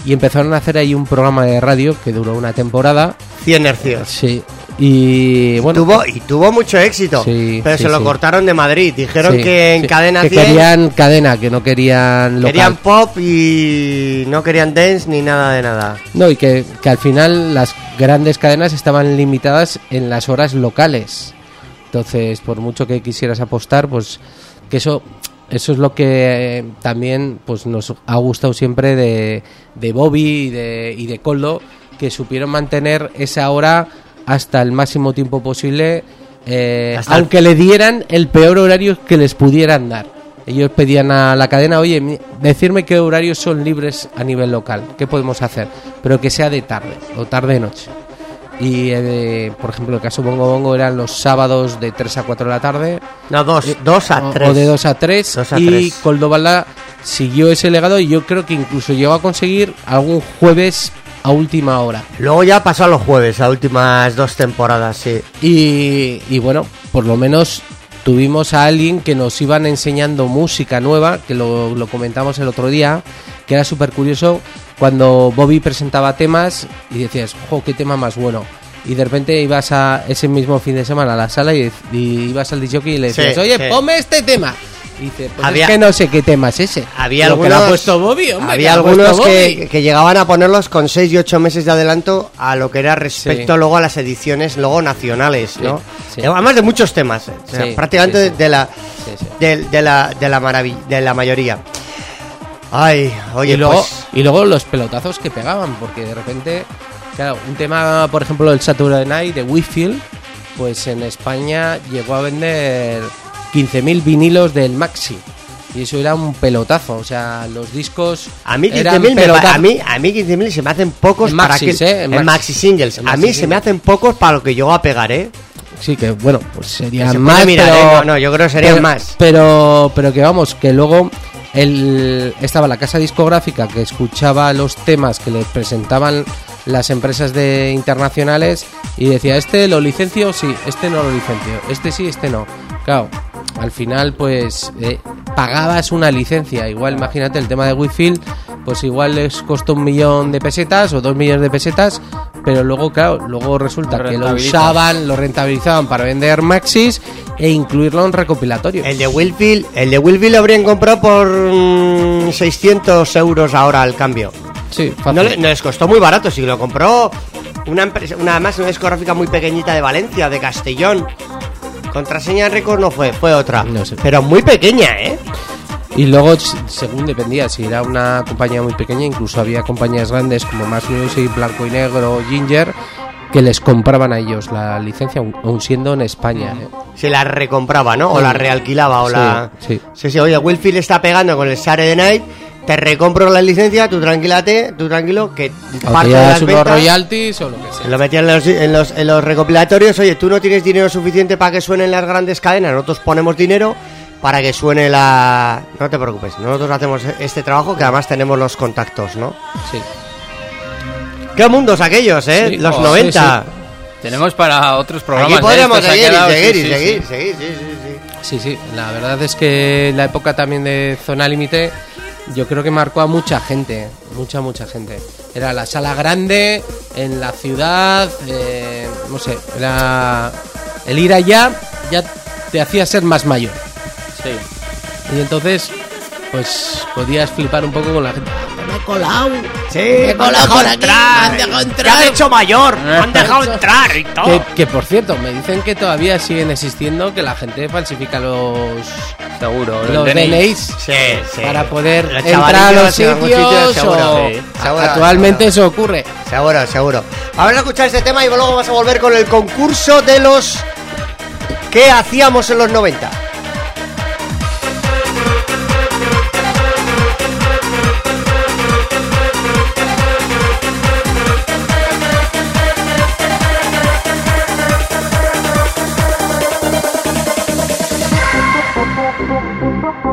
y empezaron a hacer ahí un programa de radio que duró una temporada. 100 hercios. Sí. Y bueno, tuvo, y tuvo mucho éxito, Sí, pero sí, se lo sí. cortaron de Madrid. Dijeron que en Cadena que 100 querían cadena, que no querían local. querían pop y no querían dance ni nada de nada. No, y que, que al final las, grandes cadenas estaban limitadas en las horas locales. Entonces, por mucho que quisieras apostar, pues que eso eso es lo que eh, también pues nos ha gustado siempre de, de Bobby y de, y de Coldo, que supieron mantener esa hora hasta el máximo tiempo posible, eh, el- aunque le dieran el peor horario que les pudieran dar. Ellos pedían a la cadena, oye, decirme qué horarios son libres a nivel local, qué podemos hacer, pero que sea de tarde o tarde-noche. Y, eh, por ejemplo, el caso Bongo Bongo eran los sábados de 3 a 4 de la tarde. No, dos, dos a o- tres. O de 2 a 3. Dos a y tres. Coldovala siguió ese legado y yo creo que incluso llegó a conseguir algún jueves a última hora. Luego ya pasó a los jueves, a últimas dos temporadas, sí. Y, y bueno, por lo menos tuvimos a alguien que nos iban enseñando música nueva, que lo, lo comentamos el otro día, que era súper curioso cuando Bobby presentaba temas y decías, ¡jo, qué tema más bueno! Y de repente ibas a ese mismo fin de semana a la sala y, y ibas al DJ y le decías, Sí, oye, sí. ponme este tema. Y dice, pues Había- es que no sé qué tema es ese. Había Lo que lo algunos, ha puesto Bobby, hombre, que había algunos que, Bobby. que llegaban a ponerlos con 6 y 8 meses de adelanto a lo que era respecto Sí. luego a las ediciones luego nacionales, ¿no? sí. Además de muchos temas, o sea, Sí, prácticamente de la de, de la de la maravi- de la mayoría. Ay, oye, y luego, pues y luego los pelotazos que pegaban, porque de repente, claro, un tema, por ejemplo, el Saturday Night de Whitfield, pues en España llegó a vender 15.000 vinilos del Maxi. Y eso era un pelotazo, o sea, los discos a mí eran 15.000 me pa- pelotazos. a mí a mí 15.000 se me hacen pocos para que ¿eh? En maxi singles. En a mí se me hacen pocos para lo que llegó a pegar, ¿eh? Sí, que bueno, pues serían se más, mirar, pero, ¿eh? No, no, yo creo que serían pero- más. Pero, pero que vamos, que luego el, estaba la casa discográfica que escuchaba los temas que les presentaban las empresas de internacionales y decía, este lo licencio, sí, este no lo licencio, este sí, este no. Claro, al final pues eh, pagabas una licencia, igual imagínate el tema de Whitfield, pues igual les costó un millón de pesetas o dos millones de pesetas, pero luego, claro, luego resulta Lo que lo usaban, lo rentabilizaban para vender maxis e incluirlo en recopilatorios. El de Willfield, el de Willfield lo habrían comprado por mm, 600 euros ahora al cambio. Sí, No, fácil. le- no les costó muy barato, si lo compró una empresa, una además una discográfica muy pequeñita de Valencia, de Castellón. Contraseña Records no fue, fue otra. No sé. Pero muy pequeña, ¿eh? Y luego, según dependía, si era una compañía muy pequeña, incluso había compañías grandes como Más Music, Blanco y Negro, Ginger, que les compraban a ellos la licencia, aun siendo en España. ¿eh? Se la recompraba, ¿no? O la realquilaba, o Sí, la. sí. Sí, sí, oye, Willfield está pegando con el Saturday Night. Te recompro la licencia, tú tranquilate, tú tranquilo, que parte de las ventas royalties o lo que sea. lo metían en los, en, los, en los recopilatorios. Oye, tú no tienes dinero suficiente para que suenen las grandes cadenas, nosotros ponemos dinero para que suene la. No te preocupes, nosotros hacemos este trabajo que además tenemos los contactos, ¿no? Sí. ¿Qué mundos aquellos, eh? Sí, los oh, 90. Tenemos para otros programas. Aquí podríamos ¿eh? Se ha seguir, quedado- y seguir, sí, seguir, sí. seguir, sí, sí, sí. Sí, sí, la verdad es que la época también de Zona Límite yo creo que marcó a mucha gente, mucha, mucha gente. Era la sala grande, en la ciudad, eh, no sé, era... El ir allá ya te hacía ser más mayor. Sí. Y entonces, pues podías flipar un poco con la gente. Me he colado. Sí, Me he me colado por aquí, entrar, me han dejado me entrar. han hecho mayor, me han dejado entrar y todo. Que, que, por cierto, me dicen que todavía siguen existiendo que la gente falsifica los, Seguro. los DNI. DNIs Sí, sí. para poder entrar a los sitios. sitio, seguro, o- sí. Seguro, actualmente seguro. eso ocurre. Seguro, seguro. Vamos a escuchar este tema y luego vamos a volver con el concurso de los que hacíamos en los 90.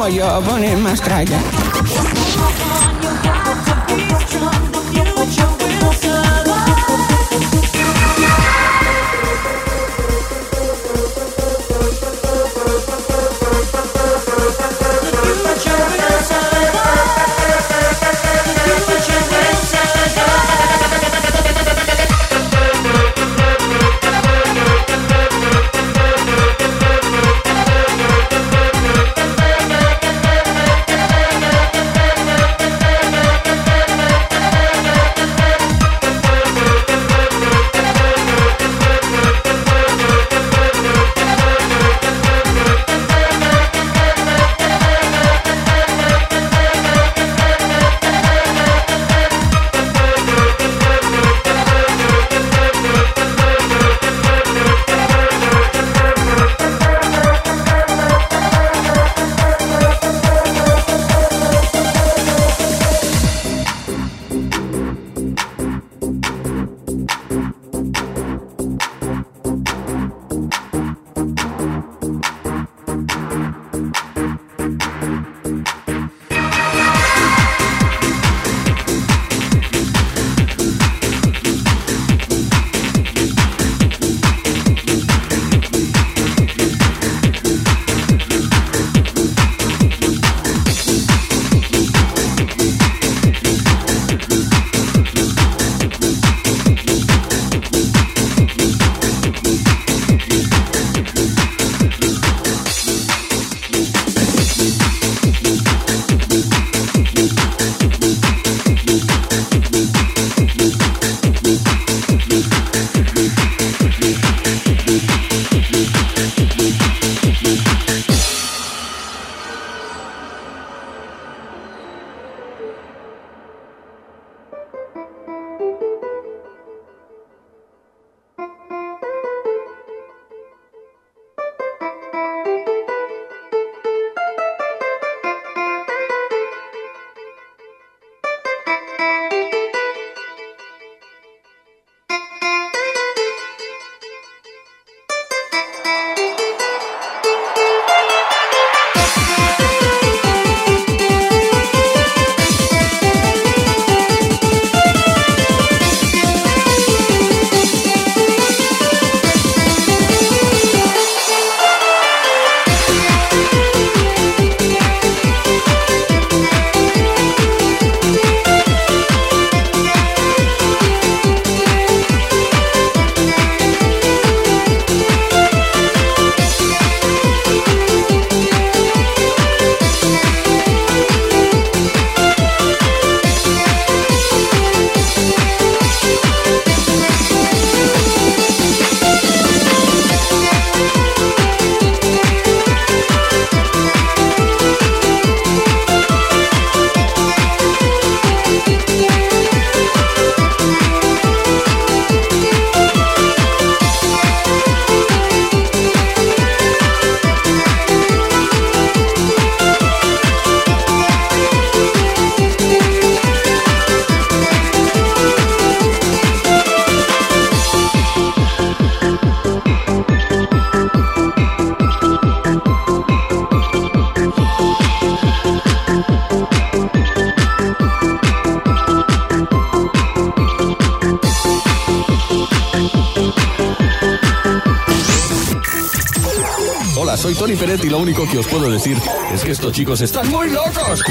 Ajá, como yo, poner Tony Peret y lo único que os puedo decir es que estos chicos están muy locos.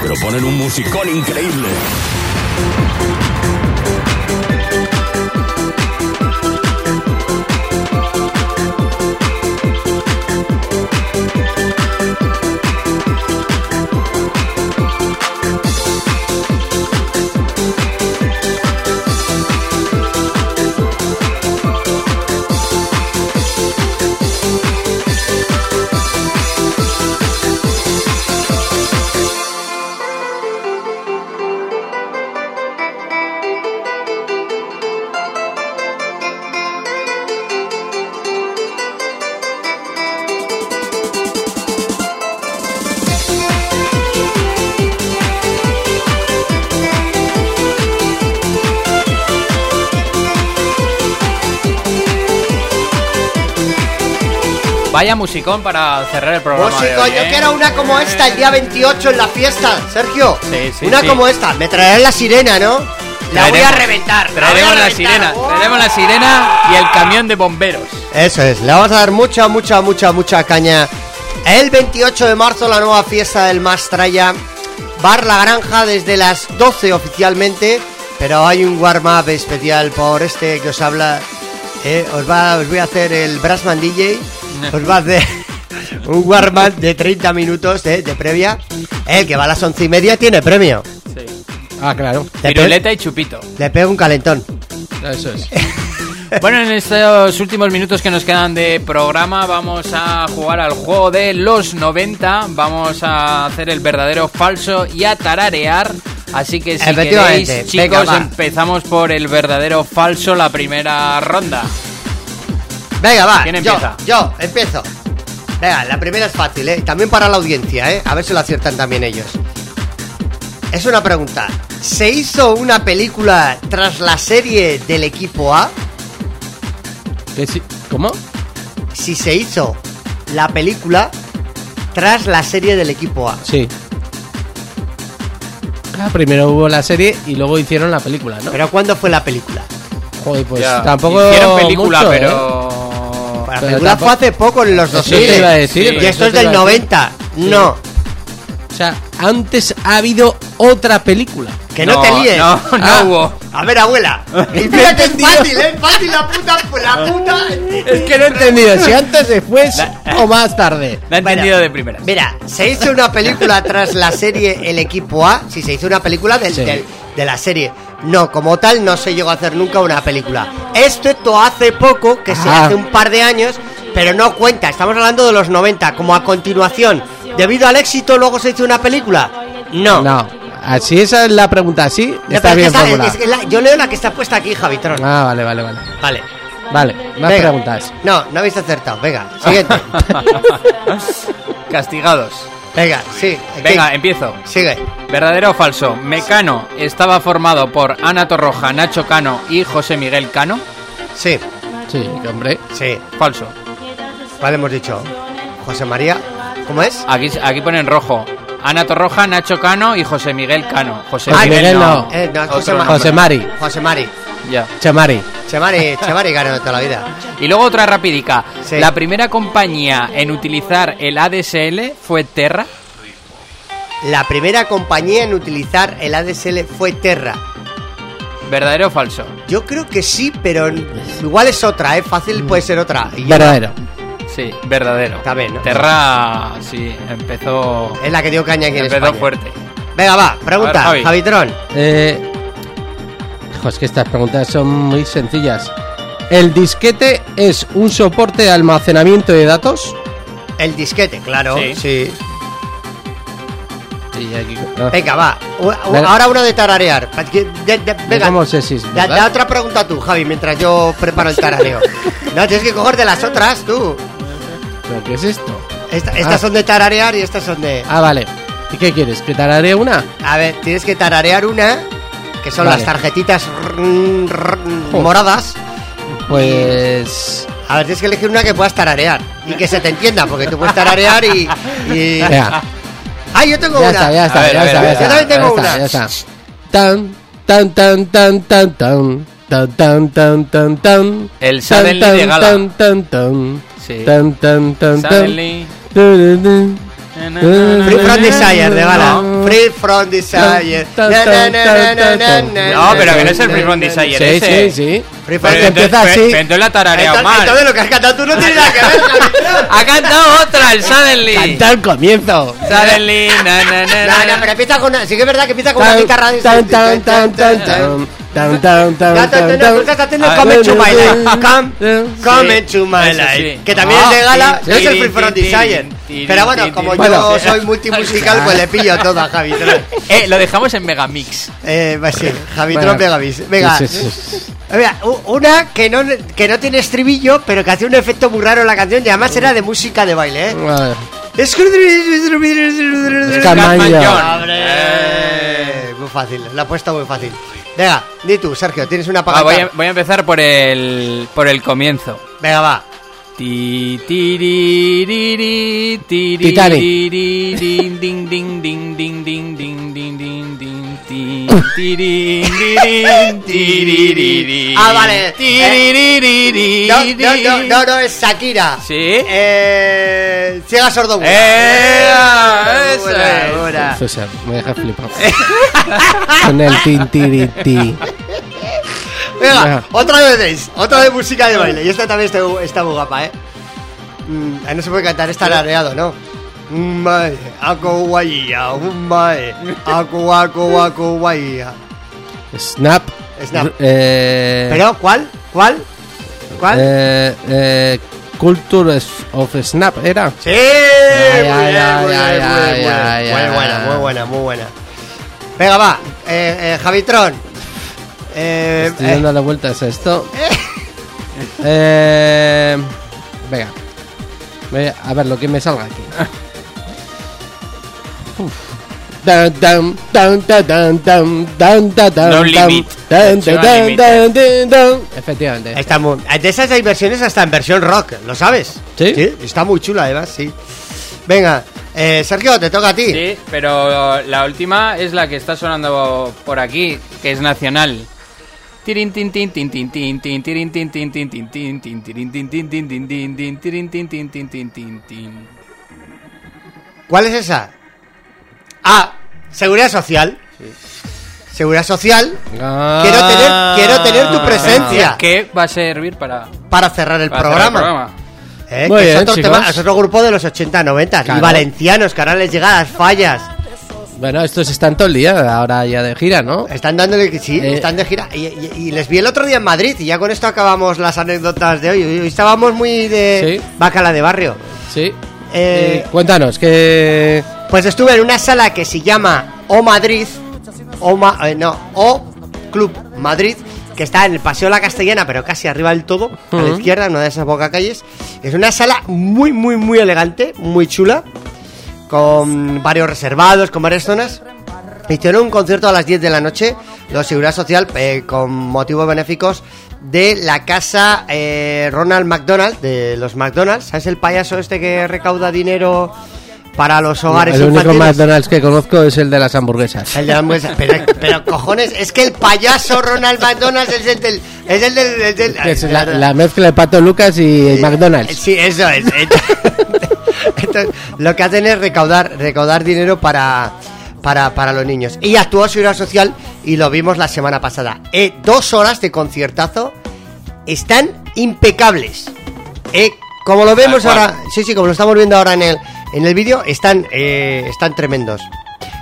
Pero ponen un musicón increíble. Vaya musicón para cerrar el programa. de Músico, hoy, yo ¿eh? quiero una como esta el día 28 en la fiesta, Sergio. Sí, sí, una sí. como esta. Me traerán la sirena, ¿no? La voy a Traeremos- reventar. la voy a Traeremos la reventar. sirena, traeremos la sirena y el camión de bomberos. Eso es, le vamos a dar mucha, mucha, mucha, mucha caña. El 28 de marzo, la nueva fiesta del Mastraya. Bar La Granja desde las 12 oficialmente. Pero hay un warm-up especial por este que os habla. Eh, os, va, os voy a hacer el Brassman DJ. Os va a hacer un warm-up de 30 minutos eh, de previa. El que va a las 11 y media tiene premio. Ah, claro. Le, Piruleta y chupito. le pego un calentón. Eso es. Bueno, en estos últimos minutos que nos quedan de programa vamos a jugar al juego de los 90. Vamos a hacer el verdadero falso y a tararear. Así que si queréis, chicos, empezamos por el verdadero falso la primera ronda. Venga, va. ¿Quién yo, empieza? Yo, empiezo. Venga, la primera es fácil, ¿eh? También para la audiencia, ¿eh? A ver si lo aciertan también ellos. Es una pregunta. ¿Se hizo una película tras la serie del equipo A? Sí- ¿Cómo? Si se hizo la película tras la serie del equipo A. Sí. Ah, primero hubo la serie y luego hicieron la película, ¿no? ¿Pero cuándo fue la película? Joder, pues Ya, tampoco. Hicieron película, mucho, ¿eh? La Pero película tampoco- fue hace poco, en los Eso 2000. te iba a decir, y esto es del iba a decir. 90. Sí. No, O sea, antes ha habido otra película. que no, No, te líes. no, no Ah, hubo. A ver, abuela. Y fíjate, es fácil, ¿eh? Fácil la puta. La puta. Es que no he entendido si antes, después o más tarde. La he entendido de primera. Mira, se hizo una película tras la serie El Equipo A. Si se hizo una película del- Sí. del- de la serie. No, como tal, no se llegó a hacer nunca una película. Esto, esto hace poco, que se Ah. hace un par de años, pero no cuenta. Estamos hablando de los 90, como a continuación. Debido al éxito, luego se hizo una película. No. No, así esa es la pregunta, así No, está pero es que bien esa- formulada. es que la- yo leo la que está puesta aquí, Javitron. Ah, vale, vale, vale. Vale. Vale, más Venga. preguntas. No, no habéis acertado. Venga, siguiente. Castigados. Venga, sí. Venga, ¿qué? empiezo. Sigue. ¿Verdadero o falso? Mecano estaba formado por Ana Torroja, Nacho Cano y José Miguel Cano. Sí, Sí, hombre. sí. Falso. ¿Cuál hemos dicho? José María. ¿Cómo es? Aquí, aquí pone en rojo. Ana Torroja, Nacho Cano y José Miguel Cano. José José Miguel no. Eh, no, es Otro José, Ma-. José Mari, José Mari. Ya. Chamari. Chemari, Chemari ganó de toda la vida. Y luego otra rapidica. Sí. La primera compañía en utilizar el ADSL fue Terra. La primera compañía en utilizar el ADSL fue Terra. ¿Verdadero o falso? Yo creo que sí, pero igual es otra, ¿eh? Fácil puede ser otra. Y yo Verdadero. Sí, verdadero. Está bien, ¿no? Terra, sí, empezó. Es la que dio caña aquí en empezó España. fuerte. Venga, va, pregunta, A ver, Javi. Javitrón. Eh, jo, es que estas preguntas son muy sencillas. ¿El disquete es un soporte de almacenamiento de datos? El disquete, claro. Sí. Sí. Sí, aquí. no. Venga, va. U- u- Venga. Ahora uno de tararear. De- de- Venga. ¿Cómo sé si es Da, otra pregunta tú, Javi, mientras yo preparo el tarareo. no, tienes que coger de las otras, tú. ¿Pero qué es esto? Esta- estas Ah. son de tararear y estas son de... Ah, vale. ¿Y qué quieres? ¿Que tararé una? A ver, tienes que tararear una, que son Vale. las tarjetitas rrr, rrr, Joder. moradas. Pues. A ver, tienes que elegir una que puedas tararear y que se te entienda, porque tú puedes tararear y... y... Venga, ¡Ah, yo tengo ya una! está, ya está, ver, ya ver, está, ya está. Yo también tengo ya está, una. ya está. Tan, tan, tan, tan, tan, tan. Tan, tan, tan, tan, tan. El Tan, Suddenly tan, de Gala. Tan, tan, tan. Sí. Tan, tan, tan, tan. Suddenly. Tan, tan. Free from Desire de Gala. No. Free from Desire. No, pero que no es el Free from Desire Sí, ese. sí, sí. Free from Desire. entonces, empieza así. pero entonces la Entonces, mal. entonces lo que has cantado tú no tiene nada que ver. Ha cantado otra, el Suddenly. Canta al comienzo. Suddenly, na, na, na, No, na. no, pero empieza con una, sí que es verdad que empieza con una guitarra de tan, tan, tan, tan, tan. Tan, tan, tan, Ya, tan, no, tan. tú estás haciendo A Come to My. Life. Come, to My Life. sí. Que también Ah, es de gala, sí. no es el Free tiri, Pero bueno, como yo soy multimusical, pues le pillo todo a Javi. Eh, lo dejamos en Megamix. Eh, pues sí, Javitron Bueno. Megavis. Venga, Sí, sí, sí. Mira, una que no, que no tiene estribillo, pero que hacía un efecto muy raro en la canción y además era de música de baile, ¿eh? Eh, Muy fácil, la he puesto muy fácil. Venga, di tú, Sergio, tienes una ah, paga. Voy, a, voy, a, empezar por el, por el comienzo. Venga, va. Ti, ti, ri, ri, ti, ri, Titanic. Din, din, din, Ah, vale. Ri, ri, No, no, no, no, no, es Shakira. ¿Sí? Eh, ciega sordo. ¡Eh! Eso Buena, es. buena. César, me deja flipado. Con el tintiriti. Venga, Venga. otra vez veis, otra vez música de baile. Y esta también está, está muy guapa, ¿eh? Mm, no se puede cantar, está areado, ¿no? Mae, ako guaya, mae, ako ako ako guaya. Snap. Snap. Eh, ¿Pero cuál? ¿Cuál? ¿Cuál? Eh, eh, Culture of Snap era. Sí, muy buena, muy buena, muy buena. Venga, va, eh, eh, Javitron. Eh, Estoy eh, dándole vueltas a esto. Eh, venga. A ver lo que me salga aquí. Efectivamente. Muy, de esas hay versiones hasta en versión rock, ¿lo sabes? ¿Sí? ¿Sí? Está muy chula, además, sí. Venga, Sergio, te toca a ti. Sí, pero la última es la que está sonando por aquí, que es nacional. ¿Cuál esa? Ah, Seguridad Social. Seguridad Social. Ah. Quiero tener, quiero tener tu presencia ¿Qué va a servir para, para cerrar el para cerrar el programa. programa? Eh, Muy que bien, es, otro tema- es otro grupo de los 80-90 y Claro. valencianos que ahora les llega a las fallas. Bueno, estos están todo el día ahora ya de gira, ¿no? Están dándole que sí, Eh. están de gira. Y, y- y les vi el otro día en Madrid y ya con esto acabamos las anécdotas de hoy. Hoy estábamos muy de Sí. bacala de barrio. Sí. Eh, Eh, cuéntanos, que. Pues estuve en una sala que se llama O Madrid, O, Ma- eh, no, O Club Madrid, que está en el Paseo La Castellana, pero casi arriba del todo, a la izquierda, en una de esas bocacalles. Es una sala muy, muy, muy elegante, muy chula, con varios reservados, con varias zonas. Hicieron un concierto a las 10 de la noche, los Seguridad Social, eh, con motivos benéficos de la casa eh, Ronald McDonald, de los McDonald's. ¿Sabes el payaso este que recauda dinero para los hogares el único infantiles? McDonald's que conozco es el de las hamburguesas. El de la hamburguesa. Pero, pero, cojones, es que el payaso Ronald McDonald es el del. Es el del. el del- Que es la, la mezcla de Pato Lucas y McDonald's. Sí, eso es. Entonces, lo que hacen es recaudar, recaudar dinero para, para, para los niños. Y actuó Seguridad Social y lo vimos la semana pasada. Eh, dos horas de conciertazo están impecables. Eh, como lo vemos ahora, sí, sí, como lo estamos viendo ahora en el, en el vídeo, están, eh, están tremendos.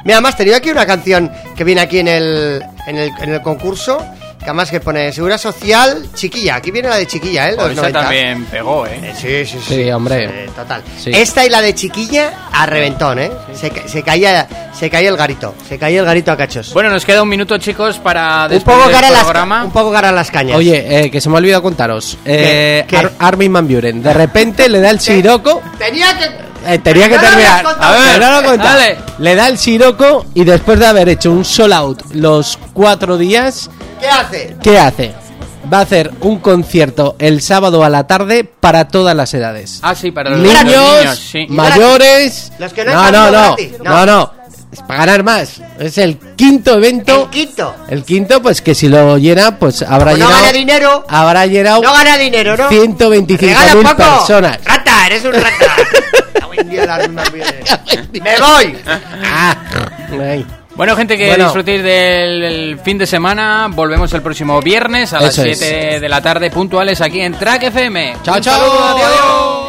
Mira, además tenía aquí una canción que viene aquí en el, en el, en el concurso, que además que pone Seguridad Social, Chiquilla. Aquí viene la de Chiquilla, ¿eh? Pues Los esa 90. también pegó, Eh, ¿eh? Sí, sí, sí. Sí, hombre. Total. Sí. Esta y la de chiquilla a reventón, ¿eh? Se, se caía, se caía el garito. Se caía el garito a cachos. Bueno, nos queda un minuto, chicos, para un poco el cara las, programa. un poco cara a las cañas. Oye, eh, que se me ha olvidado contaros. Eh, ¿Qué? Ar- Armin Van Buren, de repente le da el siroco. tenía que. Eh, tenía que terminar. A ver, no lo he contado. dale. Le da el siroco y después de haber hecho un sold out los cuatro días, ¿Qué hace? ¿qué hace? Va a hacer un concierto el sábado a la tarde para todas las edades. Ah, sí, para los niños, los niños, sí. mayores. Los que no no, han no, no, gratis. no, No. no. es para ganar más. Es el quinto evento. El quinto. El quinto, pues que si lo llena, pues habrá Como no llenado. gana dinero, Habrá llenado no gana dinero, ¿no? 125.000 Regala poco. personas. Rata, eres un rata. Me voy. Ah, ay. Bueno, gente, que Bueno. disfrutéis del del fin de semana. Volvemos el próximo viernes a las Eso es. 7 de la tarde, puntuales aquí en Track FM. Chao, Un chao. saludo, adiós.